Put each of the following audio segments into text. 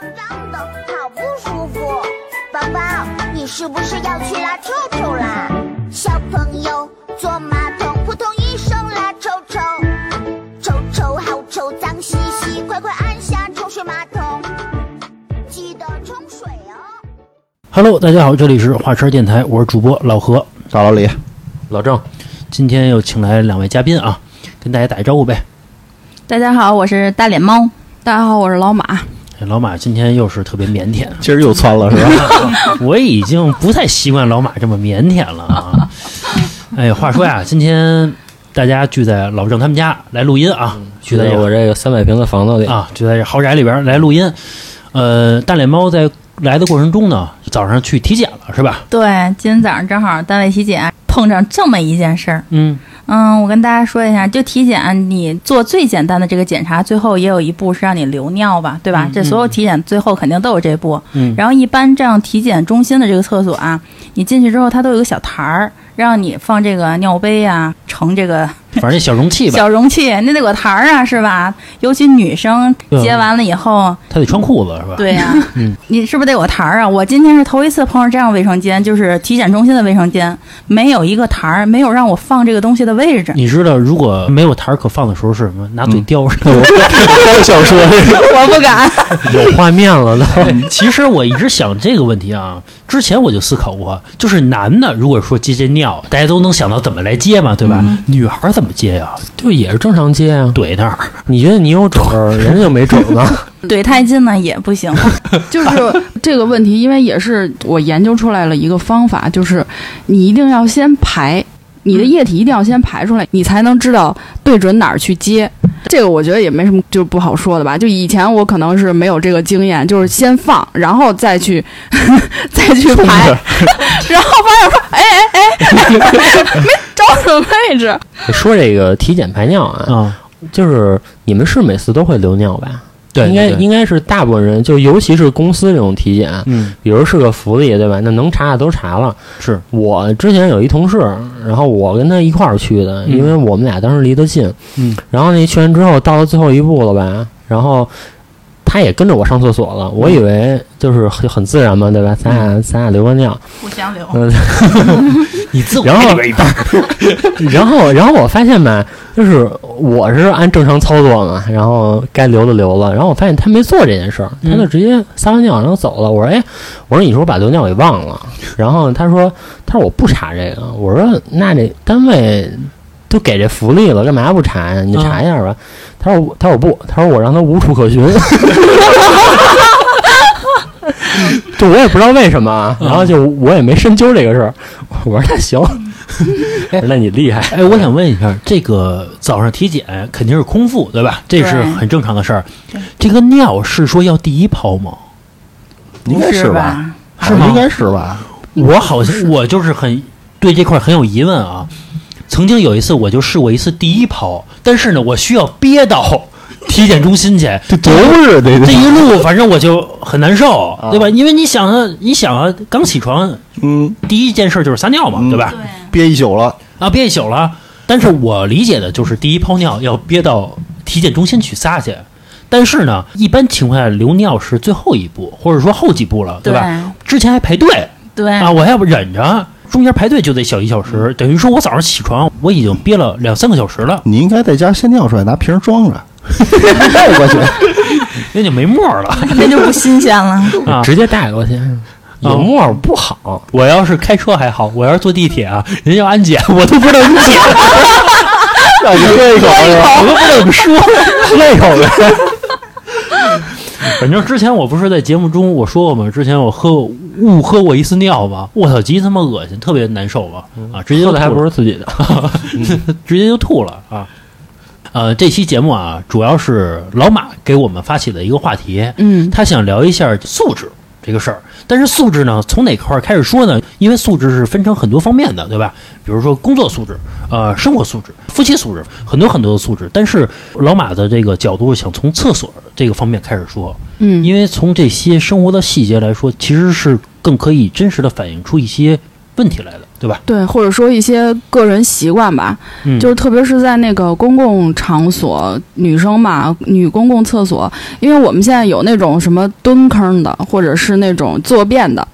脏脏的，好不舒服。宝宝，你是不是要去拉臭臭啦？小朋友坐马桶，扑通一声拉臭臭，臭臭好臭，脏兮兮，快快按下冲水马桶，记得冲水哦。Hello，大家好，这里是华车电台，我是主播老何。大老李，老郑，今天又请来两位嘉宾啊，跟大家打一招呼呗。大家好，我是大脸猫。大家好，我是老马。哎老马今天又是特别腼腆，今儿又窜了是吧？我已经不太习惯老马这么腼腆了啊。哎，话说呀，今天大家聚在老郑他们家来录音啊，聚在我这个三百平的房子里，啊，就在这豪宅里边来录音。呃，大脸猫在来的过程中呢，早上去体检了是吧？对，今天早上正好单位体检，碰上这么一件事儿。嗯，嗯，我跟大家说一下，就体检，你做最简单的这个检查，最后也有一步是让你留尿吧，对吧？嗯这所有体检最后肯定都有这步。嗯然后一般这样体检中心的这个厕所啊，你进去之后，它都有个小台儿，让你放这个尿杯啊、盛这个反正小容器吧，小容器，那得有个台儿啊，是吧？尤其女生对接完了以后，他得穿裤子是吧？对呀、嗯你是不是得有个台儿啊？我今天是头一次碰上这样卫生间，就是体检中心的卫生间，没有一个台儿，没有让我放这个东西的位置。你知道如果没有台儿可放的时候是什么？拿嘴叼着。我想说，我不敢。有画面了都。其实我一直想这个问题啊，之前我就思考过，就是男的如果说接接尿，大家都能想到怎么来接嘛，对吧？女孩儿怎么接呀？就也是正常接啊。怼那儿，你觉得你有准儿，人家就没准儿呢？怼太近呢也不行。就是这个问题，因为也是我研究出来了一个方法，就是你一定要先排，你的液体一定要先排出来，你才能知道对准哪儿去接。这个我觉得也没什么就不好说的吧。就以前我可能是没有这个经验，就是先放，然后再去 再去排，然后发现说，哎哎哎，没找准位置。说这个体检排尿啊，啊，就是你们是每次都会留尿吧？对，应该应该是大部分人，就尤其是公司这种体检，嗯比如是个福利，对吧？那能查的都查了。是我之前有一同事，然后我跟他一块儿去的，嗯因为我们俩当时离得近。嗯，然后那去完之后，到了最后一步了吧？然后他也跟着我上厕所了。我以为就是很很自然嘛，对吧？咱俩咱俩留个尿，互相留。嗯，你自我然后一半儿，然后然后我发现吧，就是我是按正常操作嘛，然后该留的留了，然后我发现他没做这件事儿，他就直接撒完尿然后走了。我说，哎，我说你说我把留尿给忘了，然后他说他说我不查这个，我说那这单位。都给这福利了，干嘛不查呀？你查一下吧。他说我，他说我不，他说我让他无处可寻。就我也不知道为什么啊，然后就我也没深究这个事儿。我说那行，那你厉害。哎，我想问一下，这个早上体检肯定是空腹，对吧？这是很正常的事儿。这个尿是说要第一泡吗？应该是吧？吧？是吗应该是吧？我好像我就是很对这块很有疑问啊。曾经有一次我就试过一次第一泡，但是呢，我需要憋到 体检中心去，这多日得这一路反正我就很难受，对吧？因为你想啊，你想啊，刚起床嗯。第一件事就是撒尿嘛，嗯。对吧？对，憋一宿了，啊，憋一宿了。但是我理解的就是第一泡尿要憋到体检中心去撒去。但是呢，一般情况下留尿是最后一步，或者说后几步了，对吧？之前还排队。对。啊，我还要忍着，中间排队就得小一小时，等于说我早上起床我已经憋了两三个小时了，你应该在家先尿出来，拿瓶装着，带过去。那就没沫了那就不新鲜了。啊。直接带过去，有沫儿不好。我要是开车还好，我要是坐地铁啊，人家要安检，我都不知道怎么解，让你喝一口？我都不知道怎么说。喝一口呗。反正之前我不是在节目中我说过吗？之前我喝误喝过一次尿吧，我操，极他妈恶心，特别难受吧，啊，直接就喝的还不是自己的，直接就吐了啊。呃，这期节目啊，主要是老马给我们发起的一个话题，嗯，他想聊一下素质这个事儿。但是素质呢，从哪块儿开始说呢？因为素质是分成很多方面的，对吧？比如说工作素质、呃，生活素质、夫妻素质，很多很多的素质。但是老马的这个角度想从厕所这个方面开始说，嗯，因为从这些生活的细节来说，其实是更可以真实的反映出一些问题来的。对吧？对，或者说一些个人习惯吧，嗯，就是特别是在那个公共场所，女生嘛，女公共厕所，因为我们现在有那种什么蹲坑的，或者是那种坐便的。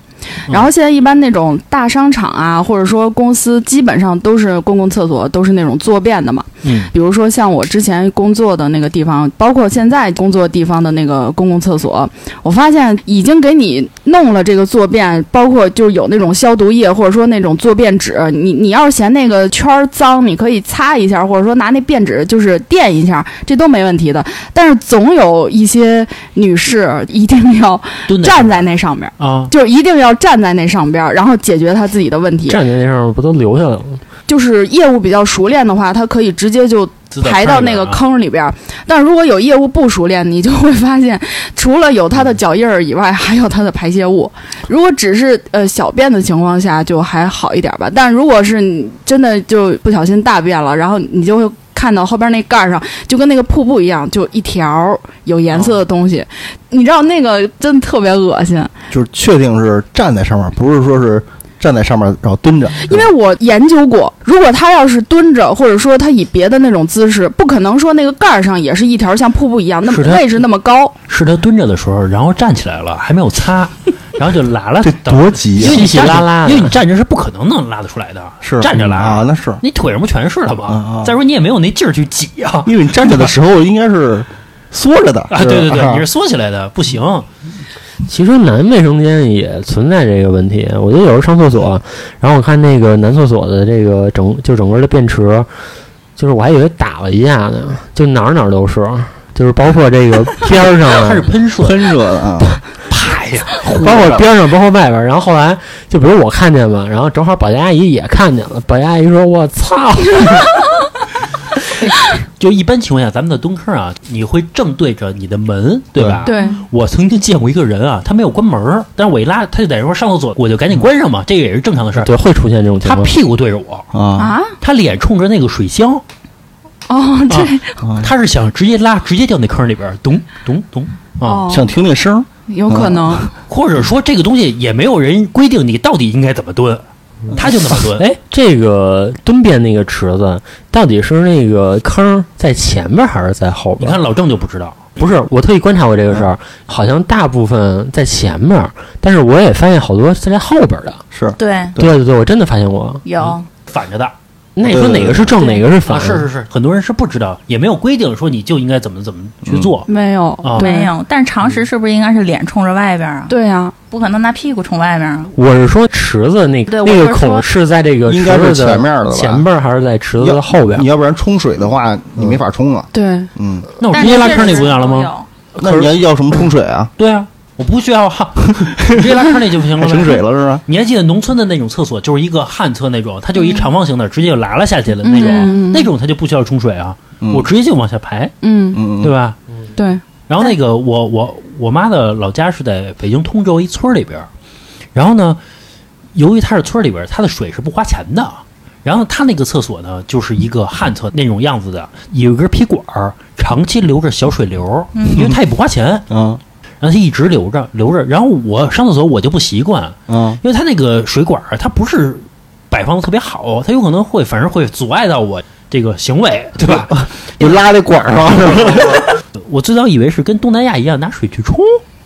然后现在一般那种大商场啊，或者说公司，基本上都是公共厕所，都是那种坐便的嘛。嗯比如说像我之前工作的那个地方，包括现在工作地方的那个公共厕所，我发现已经给你弄了这个坐便，包括就是有那种消毒液，或者说那种坐便纸。你你要是嫌那个圈儿脏，你可以擦一下，或者说拿那便纸就是垫一下，这都没问题的。但是总有一些女士一定要站在那上面，啊，就是一定要站在那上边，然后解决他自己的问题。站在那上面不都留下来了吗？就是业务比较熟练的话，他可以直接就排到那个啊坑里边儿。但如果有业务不熟练，你就会发现，除了有他的脚印儿以外，还有他的排泄物。如果只是呃小便的情况下，就还好一点吧。但如果是你真的就不小心大便了，然后你就会。看到后边那盖儿上就跟那个瀑布一样，就一条有颜色的东西，你知道那个真的特别恶心。就是确定是站在上面，不是说是站在上面然后蹲着。因为我研究过，如果他要是蹲着，或者说他以别的那种姿势，不可能说那个盖儿上也是一条像瀑布一样，那么位置那么高。是他蹲着的时候，然后站起来了，还没有擦，然后就拉了 这多急呀因为！你稀稀站着拉拉因为你站着是不可能能拉得出来的，是站着拉啊，那是你腿上不全是了吗？再说你也没有那劲儿去挤啊。因为你站着的时候应该是缩着的 啊，对对对，啊你是缩起来的，不行。其实男卫生间也存在这个问题。我觉得有时候上厕所，然后我看那个男厕所的这个整就整个的便池，就是我还以为打了一下呢，就哪儿哪儿都是，就是包括这个 边儿上啊它是，喷射，喷射的啊，啪呀，包括边上，包括外边儿。然后后来就比如我看见嘛，然后正好保洁阿姨也看见了，保洁阿姨说：“我操！” 就一般情况下，咱们的蹲坑啊，你会正对着你的门，对吧？。对，我曾经见过一个人啊，他没有关门，但是我一拉，他就在那块上厕所，我就赶紧关上嘛，这个也是正常的事儿。对，会出现这种情况。他屁股对着我，啊。啊，他脸冲着那个水箱，哦，对、啊，他是想直接拉，直接掉那坑里边，咚咚咚啊，哦，想听那声有可能。或者说这个东西也没有人规定你到底应该怎么蹲，他就那么蹲。哎，这个蹲便那个池子到底是那个坑在前面还是在后边？你看老郑就不知道，不是，我特意观察过这个事儿，好像大部分在前面，但是我也发现好多是在后边的。是对，对对对对，我真的发现过。有反着的那你说哪个是正，哪个是反？啊，是是是，很多人是不知道，也没有规定说你就应该怎么怎么去做。没有，啊没。有，但是常识是不是应该是脸冲着外边啊？对呀、不可能拿屁股冲外边啊。我是说池子那那个孔是在这个应该是池子前面的吧前边还是在池子的后边你？要不然冲水的话，你没法冲啊。对，嗯，那我直接拉坑里确实不就完了吗？那你要要什么冲水啊？对啊，我不需要哈，直接拉坑里就不行了呗。还省水了是吧？你还记得农村的那种厕所，就是一个旱厕那种，它就一长方形的，直接就拉了下去了那种，嗯那种它就不需要冲水啊，嗯我直接就往下排，嗯，嗯，对吧？对，然后那个我我我妈的老家是在北京通州一村儿里边儿，然后呢，由于它是村里边儿，它的水是不花钱的。然后它那个厕所呢，就是一个旱厕那种样子的，有一根皮管儿，长期流着小水流，因为它也不花钱，嗯然后它一直留着留着。然后我上厕所我就不习惯，嗯因为它那个水管儿它不是摆放的特别好，它有可能会反正会阻碍到我这个行为，对吧？就拉在管儿上是吧？我最早以为是跟东南亚一样拿水去冲，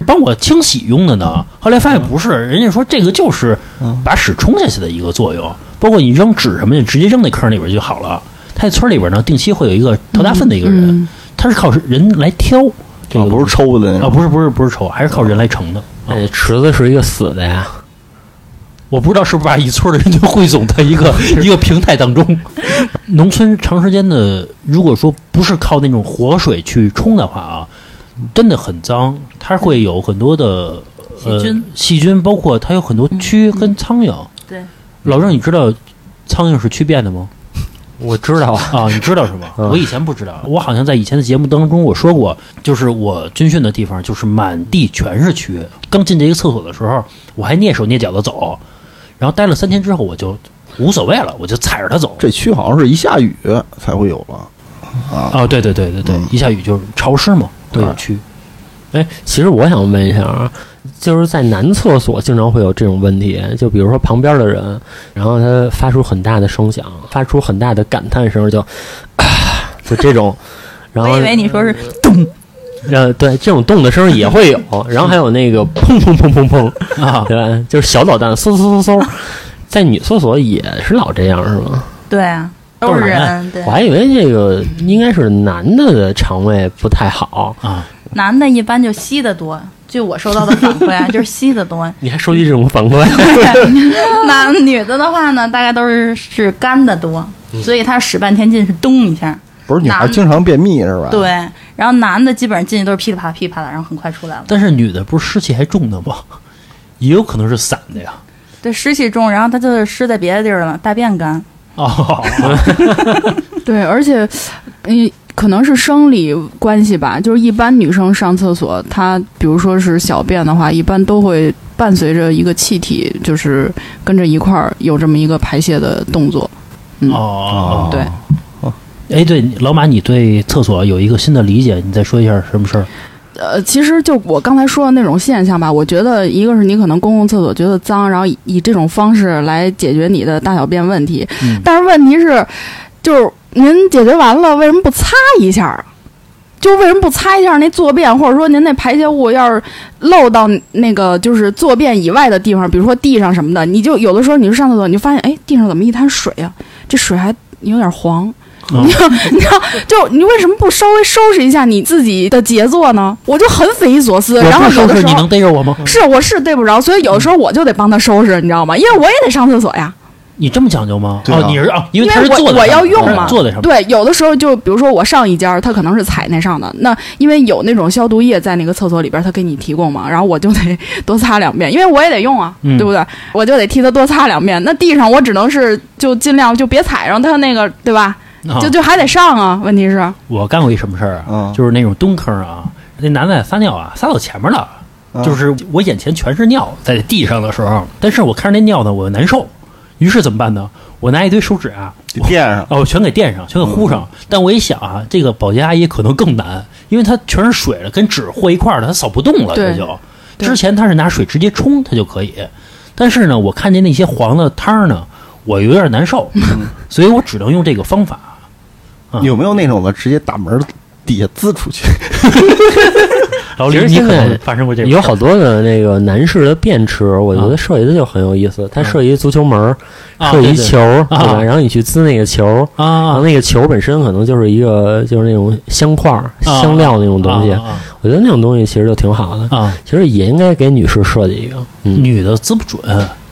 帮我清洗用的呢。后来发现不是，人家说这个就是把屎冲下去的一个作用。包括你扔纸什么的，直接扔那坑里边就好了。他在村里边呢，定期会有一个掏大粪的一个人，嗯他是靠人来挑这不是抽的那啊，种。不是不是不是抽，还是靠人来盛的。啊哎，池子是一个死的呀。我不知道是不是把一村的人就汇总在一个 一个平台当中。农村长时间的，如果说不是靠那种活水去冲的话啊，真的很脏，它会有很多的呃细菌细菌，包括它有很多蛆跟苍蝇。对，老郑，你知道苍蝇是蛆变的吗？我知道啊，啊，你知道是吗？嗯我以前不知道，我好像在以前的节目当中我说过，就是我军训的地方就是满地全是蛆。刚进这个厕所的时候，我还蹑手蹑脚的走，然后待了三天之后，我就无所谓了，我就踩着它走。这蛆好像是一下雨才会有了啊。啊，对对对对对，嗯一下雨就是潮湿嘛，会有蛆。哎，其实我想问一下啊，就是在男厕所经常会有这种问题，就比如说旁边的人，然后他发出很大的声响，发出很大的感叹声，就啊，就这种，然后我以为你说是咚呃，对，这种动的声儿也会有，然后还有那个砰砰砰砰砰啊，对吧？就是小导弹嗖嗖嗖嗖，在女厕所也是老这样是吗？对啊，都是人，对我，还以为这个应该是男的的肠胃不太好，啊，男的一般就吸的多。据我收到的反馈啊，就是吸的多。你还收集这种反馈？男女的的话呢，大概都是是干的多，所以他使半天劲是咚一下。不是女孩男经常便秘是吧？，对，然后男的基本上进去都是噼里啪啦噼里啪啦，然后很快出来了。但是女的不是湿气还重的吗？也有可能是散的呀。对，湿气重，然后他就是湿在别的地儿了，大便干。哦，对，而且，嗯，可能是生理关系吧，就是一般女生上厕所，她比如说是小便的话，一般都会伴随着一个气体，就是跟着一块儿有这么一个排泄的动作。嗯哦，对。哎，对，老马，你对厕所有一个新的理解，你再说一下什么事儿？呃，其实就我刚才说的那种现象吧，我觉得一个是你可能公共厕所觉得脏，然后以以这种方式来解决你的大小便问题，嗯但是问题是，就是您解决完了，为什么不擦一下啊？就为什么不擦一下那坐便，或者说您那排泄物要是漏到那个就是坐便以外的地方，比如说地上什么的，你就有的时候你就上厕所，你就发现哎，地上怎么一滩水啊？这水还有点黄，嗯你看，你看，就你为什么不稍微收拾一下你自己的杰作呢？我就很匪夷所思。然后收拾，你有的时候能逮着我吗？是我是逮不着，所以有的时候我就得帮他收拾，你知道吗？因为我也得上厕所呀。你这么讲究吗？对啊哦，你是啊，因因为他是坐在我我要用嘛，坐在上面。对，有的时候就比如说我上一家，他可能是踩那上的，那因为有那种消毒液在那个厕所里边，他给你提供嘛，然后我就得 多擦两遍，因为我也得用啊，嗯对不对？我就得替他多擦两遍。那地上我只能是就尽量就别踩上他那个，对吧？啊就就还得上啊。问题是，我干过一什么事儿啊？嗯就是那种蹲坑啊，那男的撒尿啊，撒到前面了，嗯就是我眼前全是尿在地上的时候，但是我看着那尿呢，我难受，于是怎么办呢？我拿一堆手纸啊，得垫上。哦，全给垫上，全给糊上。但我一想啊，这个保洁阿姨可能更难，因为她全是水了，跟纸和一块儿了，她扫不动了，对这就。之前她是拿水直接冲，它就可以。但是呢，我看见那些黄的汤儿呢，我有点难受，所以我只能用这个方法。啊有没有那种的直接打门底下滋出去？然后其实你可能现在发生过这个有好多的那个男士的便池，我觉啊得设计的就很有意思。它设计一足球门儿，啊设计一球儿，对吧？啊然后你去滋那个球儿，然啊后那个球本身可能就是一个就是那种香块香料那种东西。啊我觉得那种东西其实就挺好的。啊啊，其实也应该给女士设计一个，嗯，女的滋不准，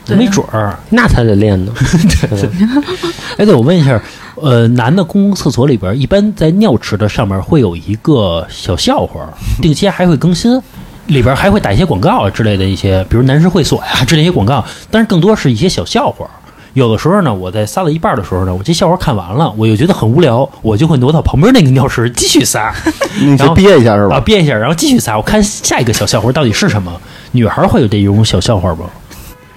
没准儿。那才得练呢。哎，对，我问一下，呃，男的公共厕所里边，一般在尿池的上面会有一个小笑话，定期还会更新，里边还会打一些广告啊之类的一些，比如男士会所呀之类一些广告，但是更多是一些小笑话。有的时候呢，我在撒到一半的时候呢，我这笑话看完了，我又觉得很无聊，我就会挪到旁边那个尿池继续撒 你后啊，憋一下是吧？啊憋一下，然后继续撒，我看下一个小笑话到底是什么。女孩会有这种小笑话吗？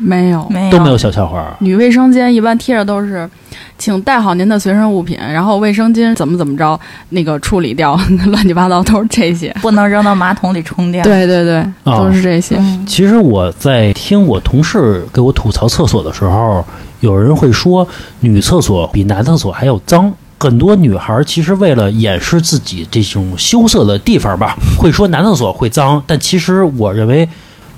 没有。没有都没有小笑话。女卫生间一般贴着都是，请带好您的随身物品，然后卫生巾怎么怎么着，那个处理掉，乱七八糟都是这些。不能扔到马桶里冲掉。对对对，都是这些。嗯，其实我在听我同事给我吐槽厕所的时候，有人会说女厕所比男厕所还要脏。很多女孩其实为了掩饰自己这种羞涩的地方吧，会说男厕所会脏，但其实我认为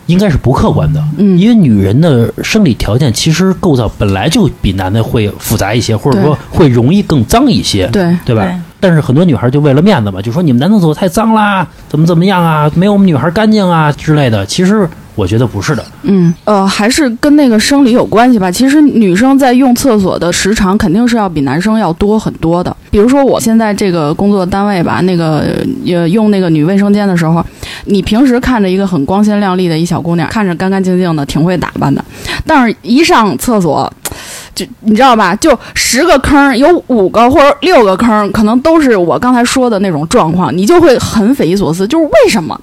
应该是不客观的。嗯因为女人的生理条件其实构造本来就比男的会复杂一些，或者说会容易更脏一些。对，对吧？对但是很多女孩就为了面子嘛，就说你们男厕所太脏啦，怎么怎么样啊，没有我们女孩干净啊之类的。其实我觉得不是的，嗯，呃，还是跟那个生理有关系吧。其实女生在用厕所的时长肯定是要比男生要多很多的。比如说我现在这个工作单位吧，那个呃用那个女卫生间的时候，你平时看着一个很光鲜亮丽的一小姑娘，看着干干净净的，挺会打扮的，但是一上厕所。就你知道吧？就十个坑，有五个或者六个坑，可能都是我刚才说的那种状况，你就会很匪夷所思，就是为什么？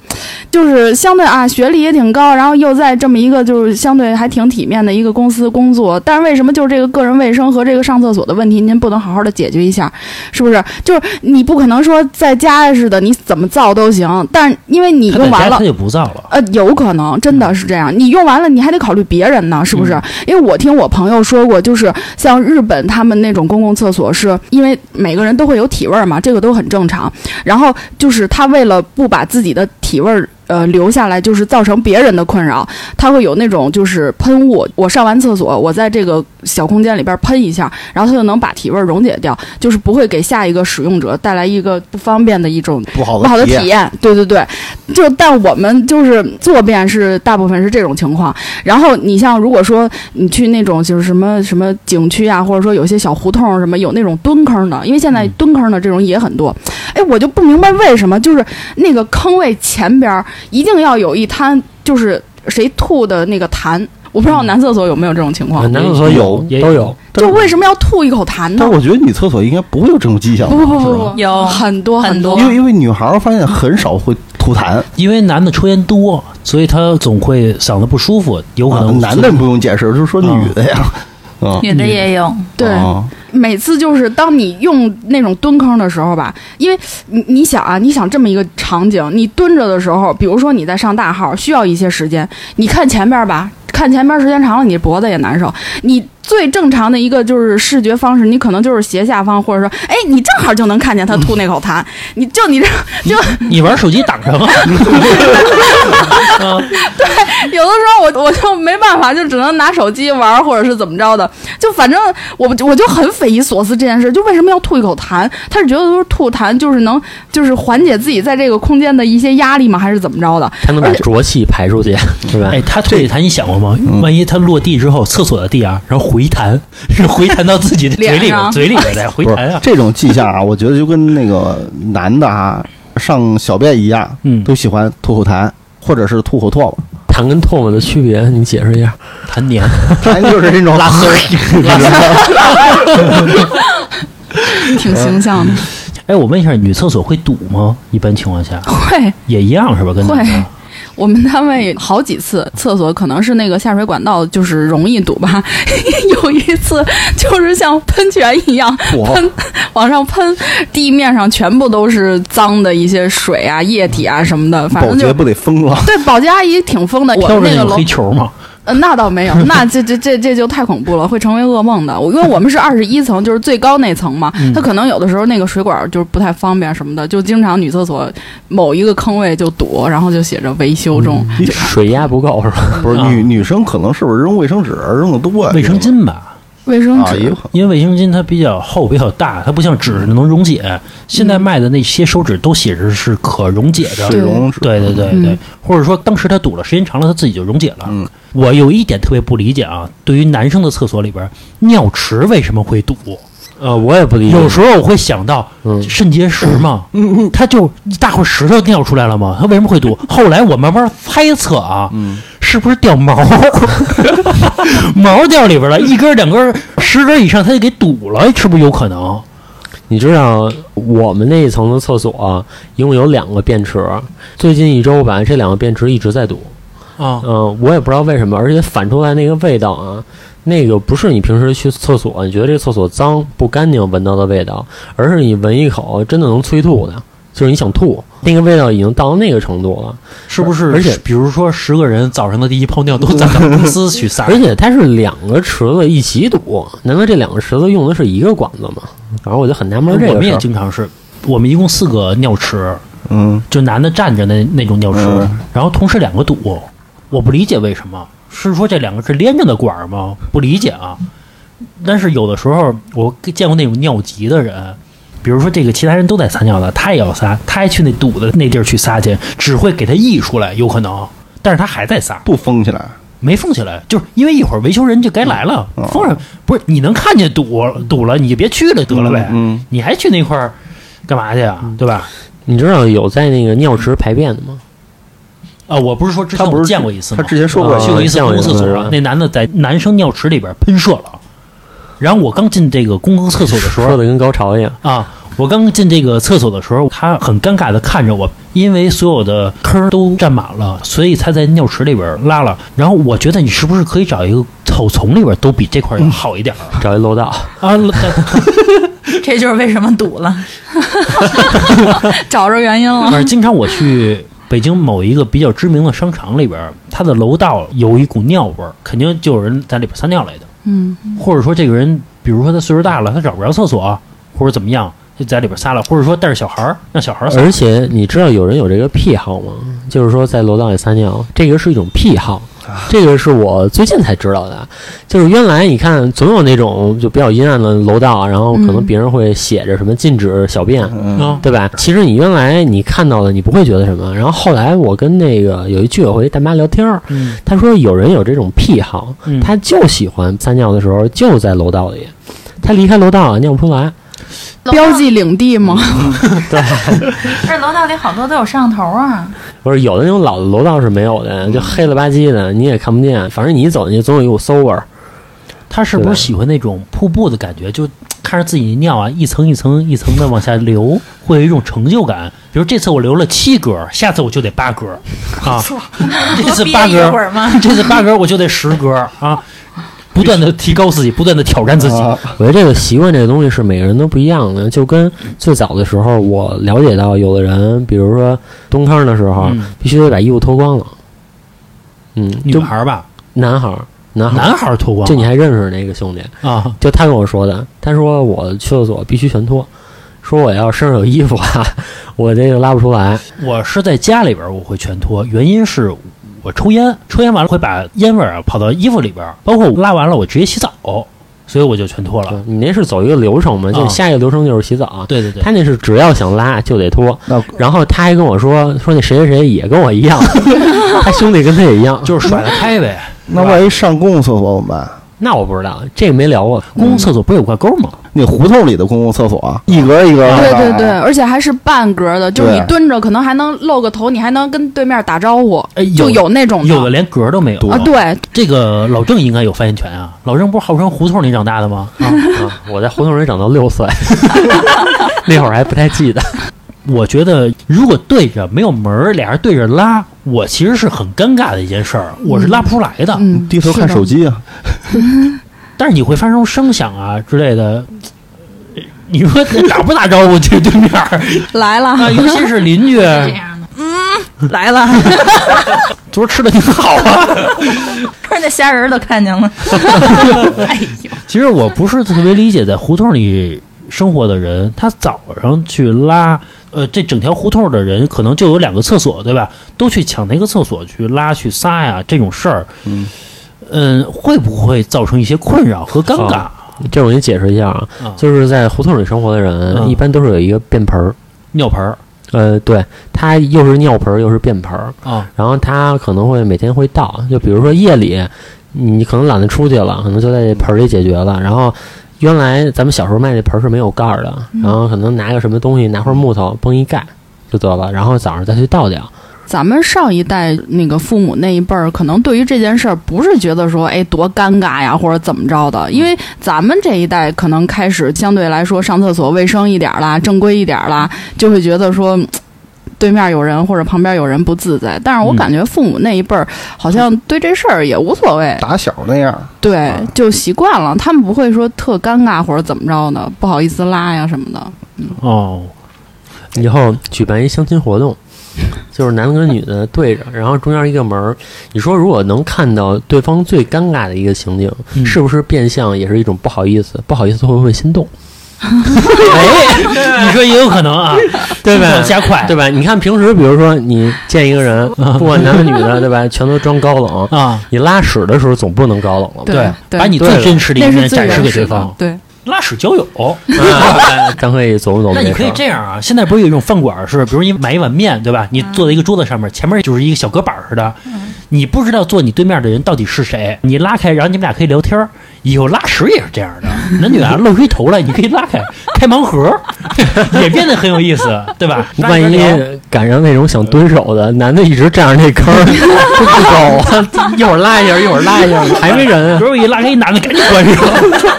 就是相对啊，学历也挺高，然后又在这么一个就是相对还挺体面的一个公司工作，但是为什么就是这个个人卫生和这个上厕所的问题，您不能好好的解决一下？是不是？就是你不可能说在家似的，你怎么造都行，但因为你用完了家他。就不造了。呃，有可能真的是这样。你用完了，你还得考虑别人呢，是不是？因为我听我朋友说过，就是是像日本他们那种公共厕所，是因为每个人都会有体味儿嘛，这个都很正常。然后就是他为了不把自己的体味儿。呃，留下来就是造成别人的困扰，它会有那种就是喷雾。我上完厕所，我在这个小空间里边喷一下，然后它就能把体味儿溶解掉，就是不会给下一个使用者带来一个不方便的一种不好不好的体体验，对对对，就但我们就是坐便是大部分是这种情况。然后你像如果说你去那种就是什么什么景区啊，或者说有些小胡同什么有那种蹲坑的，因为现在蹲坑的这种也很多。哎，我就不明白为什么就是那个坑位前边儿一定要有一滩就是谁吐的那个痰。我不知道男厕所有没有这种情况，男厕所有也都有，就为什么要吐一口痰呢？但？是我觉得女厕所应该不会有这种迹象吧，不不不不，有很多很多。因为因为女孩儿发现很少会吐痰，因为男的抽烟多，所以他总会嗓子不舒服，有可啊能男的不用解释，就是说女的呀，啊，女的也有，对。啊每次就是当你用那种蹲坑的时候吧，因为你你想啊，你想这么一个场景，你蹲着的时候，比如说你在上大号，需要一些时间，你看前边吧，看前边时间长了，你脖子也难受。你最正常的一个就是视觉方式，你可能就是斜下方，或者说，哎，你正好就能看见他吐那口痰，你就你这就你玩手机挡上啊？啊有的时候我我就没办法，就只能拿手机玩，或者是怎么着的，就反正我我就很匪夷所思这件事，就为什么要吐一口痰？他是觉得都是吐痰就是能 就是缓解自己在这个空间的一些压力吗？还是怎么着的？他能把浊气排出去，是吧？哎，他吐这痰你想过吗？嗯万一他落地之后，厕所的地啊，然后回弹，是回弹到自己的嘴里边，脸 上嘴里边再回弹啊。这种迹象啊，我觉得就跟那个男的啊上小便一样，嗯，都喜欢吐口痰或者是吐口唾沫，痰跟唾沫的区别，你解释一下。痰黏，痰就是那种拉丝挺形象的，哎，我问一下，女厕所会堵吗？一般情况下会。也一样是吧？跟男的会我们单位好几次厕所可能是那个下水管道就是容易堵吧，有一次就是像喷泉一样喷往上喷，地面上全部都是脏的一些水啊、液体啊什么的，反正就保洁不得疯了。对保洁阿姨挺疯的。我那种们那个楼黑球嘛。呃，那倒没有，那这这这这就太恐怖了，会成为噩梦的。我因为我们是二十一层，就是最高那层嘛，嗯它可能有的时候那个水管就是不太方便什么的，就经常女厕所某一个坑位就堵，然后就写着维修中。嗯水压不够是吧？啊不是女女生可能是不是扔卫生纸扔的多啊？卫生巾吧，卫生纸。因为卫生巾它比较厚、比较大，它不像纸能溶解。现在卖的那些手纸都写着是可溶解的，水溶纸，对对对对，嗯或者说当时它堵了，时间长了它自己就溶解了。嗯，我有一点特别不理解啊，对于男生的厕所里边尿池为什么会堵？呃，我也不理解。有时候我会想到嗯肾结石嘛，它就一大块石头掉出来了嘛，它为什么会堵？后来我慢慢猜测啊，嗯，是不是掉毛？毛掉里边了，一根两根十根以上，它就给堵了，是不是有可能？你知道我们那一层的厕所、啊一共有两个便池，最近一周吧，这两个便池一直在堵。啊，嗯、我也不知道为什么，而且反出来那个味道啊，那个不是你平时去厕所，你觉得这厕所脏不干净闻到的味道，而是你闻一口真的能催吐的，就是你想吐，那个味道已经到那个程度了。是不是？而且比如说十个人早上的第一泡尿都攒到公司去撒，而且它是两个池子一起堵，难道这两个池子用的是一个管子吗？反正我就很纳闷这我们也。经常是，我们一共四个尿池，嗯，就男的站着那那种尿池，嗯然后同时两个堵，我不理解为什么，是说这两个是连着的管儿吗？不理解啊。但是有的时候我见过那种尿急的人，比如说这个其他人都在撒尿了，他也要撒，他还去那堵的那地儿去撒去，只会给他溢出来，有可能，但是他还在撒，不封起来，没封起来，就是因为一会儿维修人就该来了，嗯封上不是你能看见堵堵了，你就别去了得了呗，嗯，你还去那块儿干嘛去啊？对吧？你知道有在那个尿池排便的吗？啊，我不是说之前不是见过一次吗？他之前说过啊去过一次公共厕所那男的在男生尿池里边喷射了，然后我刚进这个公共厕所的时候说的跟高潮一样。啊，我刚进这个厕所的时候，他很尴尬的看着我，因为所有的坑都占满了，所以他在尿池里边拉了。然后我觉得你是不是可以找一个草丛里边都比这块要好一点儿、找一楼道，啊？这就是为什么堵了。找着原因了。反正经常我去北京某一个比较知名的商场里边，它的楼道有一股尿味儿，肯定就有人在里边撒尿来的，嗯，或者说这个人，比如说他岁数大了，他找不着厕所，或者怎么样，就在里边撒了，或者说带着小孩儿让小孩儿。而且你知道有人有这个癖好吗？就是说在楼道里撒尿，这个是一种癖好。这个是我最近才知道的，就是原来你看总有那种就比较阴暗的楼道，然后可能别人会写着什么禁止小便，嗯，啊，对吧？其实你原来你看到的你不会觉得什么，然后后来我跟那个有一居委会大妈聊天儿，嗯他说有人有这种癖好，嗯，他就喜欢撒尿的时候就在楼道里，她离开楼道啊尿不出来。标记领地吗？对这楼道里好多都有摄像头啊。不是有的那种老的楼道是没有的，就黑了吧唧的，你也看不见。反正你一走进去，总有一股馊味儿。他是不是喜欢那种瀑布的感觉？就看着自己尿啊，一层一层一层的往下流，会有一种成就感。比如这次我流了七格，下次我就得八格啊，这次八格，吗？这次八格我就得十格啊，不断的提高自己，不断的挑战自己。啊。我觉得这个习惯这个东西是每个人都不一样的，就跟最早的时候我了解到，有的人比如说蹲坑的时候，嗯。必须得把衣服脱光了。嗯，就女孩吧，男孩，男孩，男孩脱光就你还认识那个兄弟，啊，就他跟我说的，他说我去厕所必须全脱，说我要身上有衣服啊，我这个拉不出来。我是在家里边我会全脱，原因是我抽烟，抽烟完了会把烟味儿啊跑到衣服里边儿，包括我拉完了我直接洗澡，所以我就全脱了。你那是走一个流程嘛，就啊下一个流程就是洗澡。对对对，他那是只要想拉就得脱，然后他还跟我说说那谁谁谁也跟我一样，他兄弟跟他也一样，就是甩得开呗。那万一上公共厕所怎么办？那我不知道，这个没聊过。公共厕所不是有挂钩吗？那胡同里的公共厕所啊，一格一格的。对对对，而且还是半格的，就是你蹲着可能还能露个头，你还能跟对面打招呼，哎，就有有那种有的连格都没有对啊，对，这个老郑应该有发言权啊！老郑不是号称胡同里长大的吗？啊，啊，我在胡同里长到六岁，那会儿还不太记得。我觉得如果对着没有门儿，俩人对着拉，我其实是很尴尬的一件事儿，我是拉不出来的。嗯，低头看手机啊，但是你会发生声响啊之类的，呃你说打不打招呼去对面来了，啊？尤其是邻居，这样的，嗯，来了，昨儿吃的挺好啊。不是那虾仁儿都看见了。哎呦，其实我不是特别理解在胡同里生活的人，他早上去拉，呃，这整条胡同的人可能就有两个厕所，对吧？都去抢那个厕所去拉去撒呀，这种事儿，嗯嗯，会不会造成一些困扰和尴尬？这我给你解释一下啊，啊，就是在胡同里生活的人，嗯一般都是有一个便盆儿。尿盆儿呃，对，它又是尿盆儿又是便盆儿，啊，然后它可能会每天会倒，就比如说夜里，你可能懒得出去了，可能就在这盆儿里解决了。然后原来咱们小时候卖那盆儿是没有盖儿的，然后可能拿个什么东西，拿块木头崩一盖就得了，然后早上再去倒掉。咱们上一代那个父母那一辈儿，可能对于这件事儿不是觉得说，哎，多尴尬呀，或者怎么着的，因为咱们这一代可能开始相对来说上厕所卫生一点儿啦，正规一点儿啦，就会觉得说。嗯对面有人或者旁边有人不自在，但是我嗯感觉父母那一辈儿好像对这事儿也无所谓，打小那样。对，就习惯了，他们不会说特尴尬或者怎么着的，不好意思拉呀什么的。哦，以后举办一相亲活动，就是男的跟女的对着，然后中间一个门儿。你说如果能看到对方最尴尬的一个情景，嗯是不是变相也是一种不好意思？不好意思会不会心动？哎，你说也有可能啊，对吧加快，对吧？你看平时，比如说你见一个人，不管男的女的，对吧？全都装高冷。啊，你拉屎的时候总不能高冷了吧？对对把你最真实的一面展示给对方。对，拉屎交友，啊 咱可以琢磨琢磨那你可以这样啊，现在不是有一种饭馆是，比如你买一碗面，对吧？你坐在一个桌子上面，前面就是一个小隔板似的，你不知道坐你对面的人到底是谁，你拉开，然后你们俩可以聊天儿。以后拉屎也是这样的，男女啊露出一头来，你可以拉开，开盲盒，也变得很有意思，对吧？万一赶上那种想蹲守的男的，一直站着那坑儿就 不走啊，一会儿拉一下，一会儿拉一下，还没人啊。比如一拉开一男的，赶紧关上；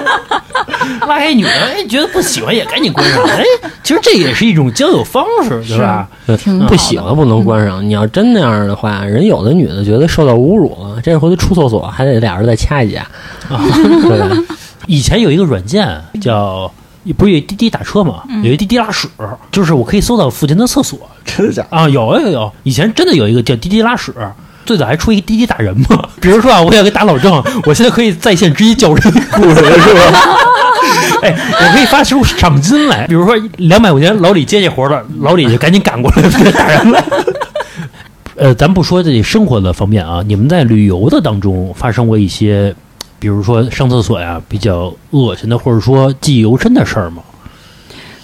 拉开一女的，哎，觉得不喜欢也赶紧关上。哎，其实这也是一种交友方式，对吧？挺不喜欢不能关上。你要真那样的话，人有的女的觉得受到侮辱了，这回头出厕所还得俩人再掐一架，对吧？以前有一个软件叫。不是有滴滴打车吗？有一滴滴拉屎，就是我可以搜到附近的厕所真的假的？啊，有有有，以前真的有一个叫滴滴拉屎，最早还出一个滴滴打人嘛。比如说啊，我想给打老郑，我现在可以在线直接叫人过来，是吧？哎，我可以发出赏金来，比如说两百块钱，老李接这活了，老李就赶紧赶过来给打人了。呃，咱不说这生活的方面啊，你们在旅游的当中发生过一些，比如说上厕所呀比较恶心的，或者说记忆犹深的事儿吗？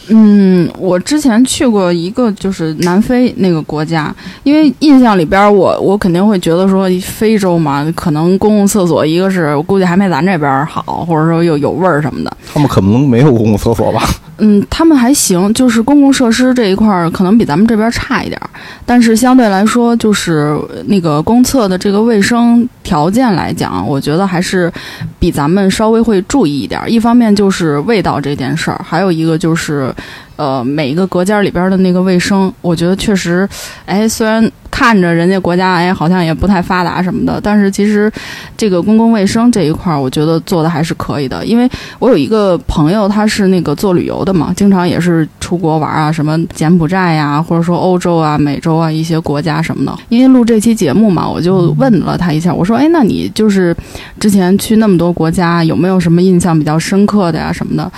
嗯，我之前去过一个就是南非那个国家，因为印象里边儿我我肯定会觉得说非洲嘛，可能公共厕所一个是我估计还没咱这边儿好，或者说又有味儿什么的。他们可能没有公共厕所吧？嗯，他们还行，就是公共设施这一块儿可能比咱们这边差一点儿，但是相对来说，就是那个公厕的这个卫生条件来讲，我觉得还是比咱们稍微会注意一点儿。一方面就是味道这件事儿，还有一个就是，呃，每一个隔间儿里边儿的那个卫生，我觉得确实，哎，虽然看着人家国家哎好像也不太发达什么的，但是其实这个公共卫生这一块儿，我觉得做的还是可以的，因为我有一个朋友，他是那个做旅游的嘛，经常也是出国玩啊，什么柬埔寨呀、或者说欧洲啊、美洲啊一些国家什么的。因为录这期节目嘛，我就问了他一下，我说：“哎，那你就是之前去那么多国家，有没有什么印象比较深刻的呀什么的？”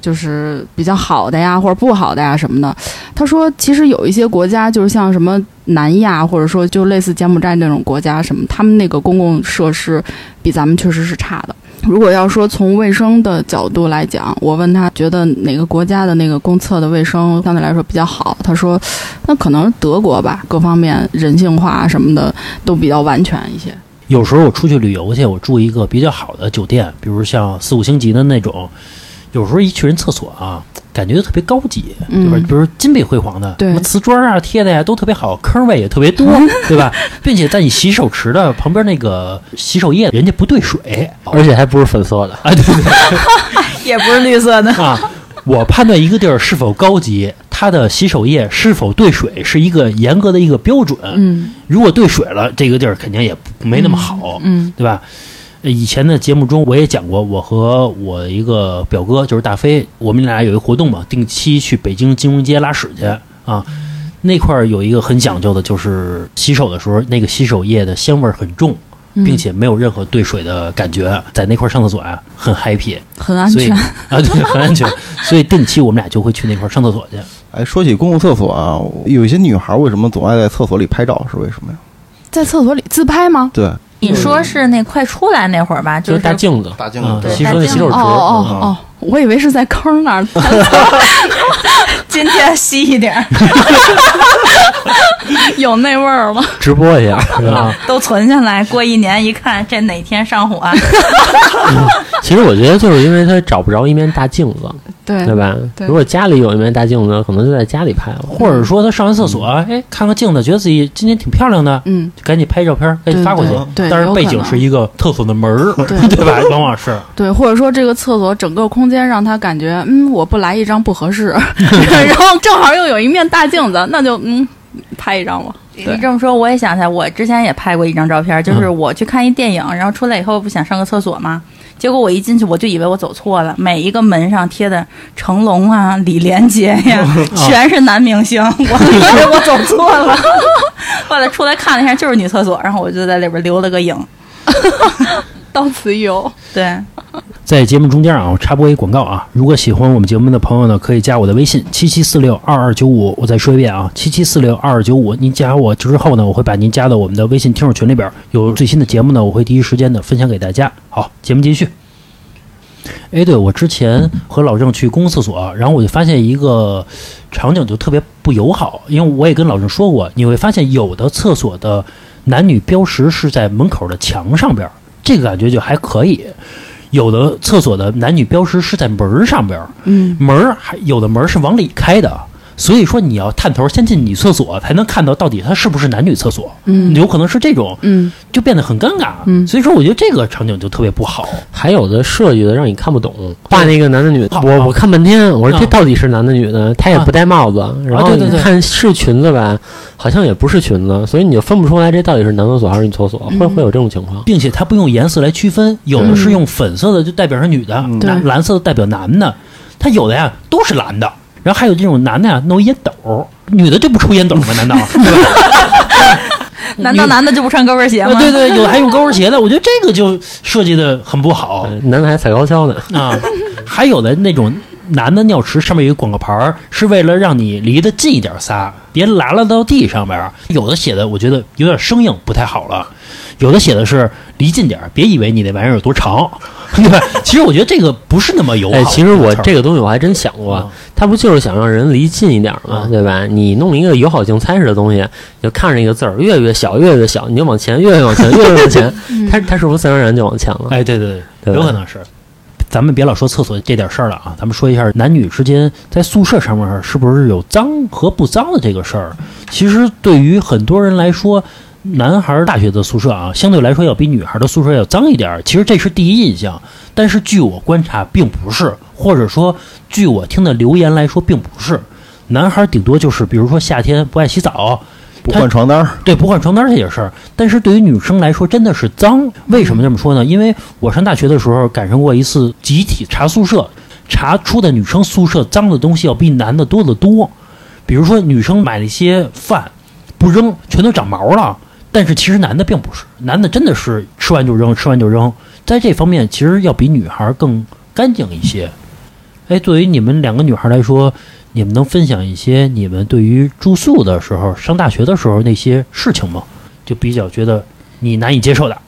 就是比较好的呀，或者不好的呀什么的。他说，其实有一些国家，就是像什么南亚，或者说就类似柬埔寨那种国家什么，他们那个公共设施比咱们确实是差的。如果要说从卫生的角度来讲，我问他觉得哪个国家的那个公厕的卫生相对来说比较好，他说那可能德国吧，各方面人性化什么的都比较完全一些。有时候我出去旅游去，我住一个比较好的酒店，比如像四五星级的那种，有时候一去人厕所啊，感觉特别高级，对吧？嗯比如金碧辉煌的，对什么瓷砖啊贴的呀都特别好，坑位也特别多，对吧？并且在你洗手池的旁边那个洗手液，人家不兑水，而且还不是粉色的。啊，对对对 也不是绿色的。啊。我判断一个地儿是否高级，它的洗手液是否兑水是一个严格的一个标准。嗯如果兑水了，这个地儿肯定也没那么好。嗯对吧？呃以前的节目中我也讲过，我和我一个表哥就是大飞，我们俩有一个活动嘛，定期去北京金融街拉屎去啊。那块儿有一个很讲究的，就是洗手的时候，那个洗手液的香味儿很重，嗯，并且没有任何兑水的感觉，在那块儿上厕所啊，很 happy，很安全。啊，对，很安全，所以定期我们俩就会去那块儿上厕所去。哎，说起公共厕所啊，有一些女孩为什么总爱在厕所里拍照？是为什么呀？在厕所里自拍吗？对，你说是那快出来那会儿吧，就是是大镜子，大镜啊子，洗手洗手池，哦哦，我以为是在坑那儿。今天稀一点儿，有那味儿了。直播一下。啊，都存下来，过一年一看，这哪天上火？其实我觉得就是因为他找不着一面大镜子，对对吧？对如果家里有一面大镜子，可能就在家里拍了。或者说他上完厕所，哎，看看镜子，觉得自己今天挺漂亮的，嗯，就赶紧拍照片，赶紧发过去。对，但是背景是一个厕所的门儿，对对吧？往往是对，或者说这个厕所整个空间让他感觉，嗯，我不来一张不合适，然后正好又有一面大镜子，那就嗯，拍一张吧。你这么说，我也想起来，我之前也拍过一张照片，就是我去看一电影，然后出来以后不想上个厕所吗？结果我一进去，我就以为我走错了，每一个门上贴的成龙啊、李连杰呀，全是男明星，我以为我走错了。后来出来看了一下，就是女厕所，然后我就在里边留了个影。到此一游，对，在节目中间啊，我插播一广告啊。如果喜欢我们节目的朋友呢，可以加我的微信七七四六二二九五。我再说一遍啊，七七四六二二九五。您加我之后呢，我会把您加到我们的微信听众群里边，有最新的节目呢，我会第一时间的分享给大家。好，节目继续。哎，对，我之前和老郑去公共厕所，然后我就发现一个场景就特别不友好，因为我也跟老郑说过，你会发现有的厕所的男女标识是在门口的墙上边儿，这个感觉就还可以。有的厕所的男女标识是在门儿上边门儿还有的门儿是往里开的，所以说你要探头先进女厕所，才能看到到底它是不是男女厕所。嗯有可能是这种，嗯就变得很尴尬。嗯所以说我觉得这个场景就特别不好。还有的设计的让你看不懂，画那个男的女的，我我看半天，我说啊这到底是男的女的？他也不戴帽子，然后你看是裙子吧，好像也不是裙子，所以你就分不出来这到底是男厕所还是女厕所，会会有这种情况。并且它不用颜色来区分，有的是用粉色的就代表是女的，嗯蓝对蓝色的代表男的，它有的呀都是蓝的，然后还有这种男的呀弄烟斗，女的就不抽烟斗吗？难道？对吧？难道男的就不穿高跟鞋吗？呃对对，有的还用高跟鞋的，我觉得这个就设计的很不好嗯男的还踩高跷呢，啊。还有的那种男的尿池上面有个广告牌儿，是为了让你离得近一点撒，别拉拉到地上边儿。有的写的我觉得有点生硬，不太好了。有的写的是离近点儿，别以为你那玩意儿有多长，对吧？其实我觉得这个不是那么友好。哎，其实我这个个东西我还真想过啊，他不就是想让人离近一点吗？啊对吧？你弄一个友好竞猜式的东西，就看着一个字儿越来越小，越来越小，你就往前，越越往前，越 越往前，他他是不是自然而然就往前了？哎，对对对，对有可能是。咱们别老说厕所这点事儿了啊，咱们说一下男女之间在宿舍上面是不是有脏和不脏的这个事儿。其实对于很多人来说，男孩儿大学的宿舍啊，相对来说要比女孩儿的宿舍要脏一点儿。其实这是第一印象，但是据我观察，并不是，或者说据我听的留言来说，并不是。男孩儿顶多就是，比如说夏天不爱洗澡，不换床单儿，对，不换床单儿这些事儿。但是对于女生来说，真的是脏。为什么这么说呢？因为我上大学的时候赶上过一次集体查宿舍，查出的女生宿舍脏的东西要比男的多得多。比如说，女生买了一些饭不扔，全都长毛了。但是其实男的并不是，男的真的是吃完就扔，吃完就扔。在这方面，其实要比女孩更干净一些。哎，作为你们两个女孩来说，你们能分享一些你们对于住宿的时候、上大学的时候那些事情吗？就比较觉得你难以接受的。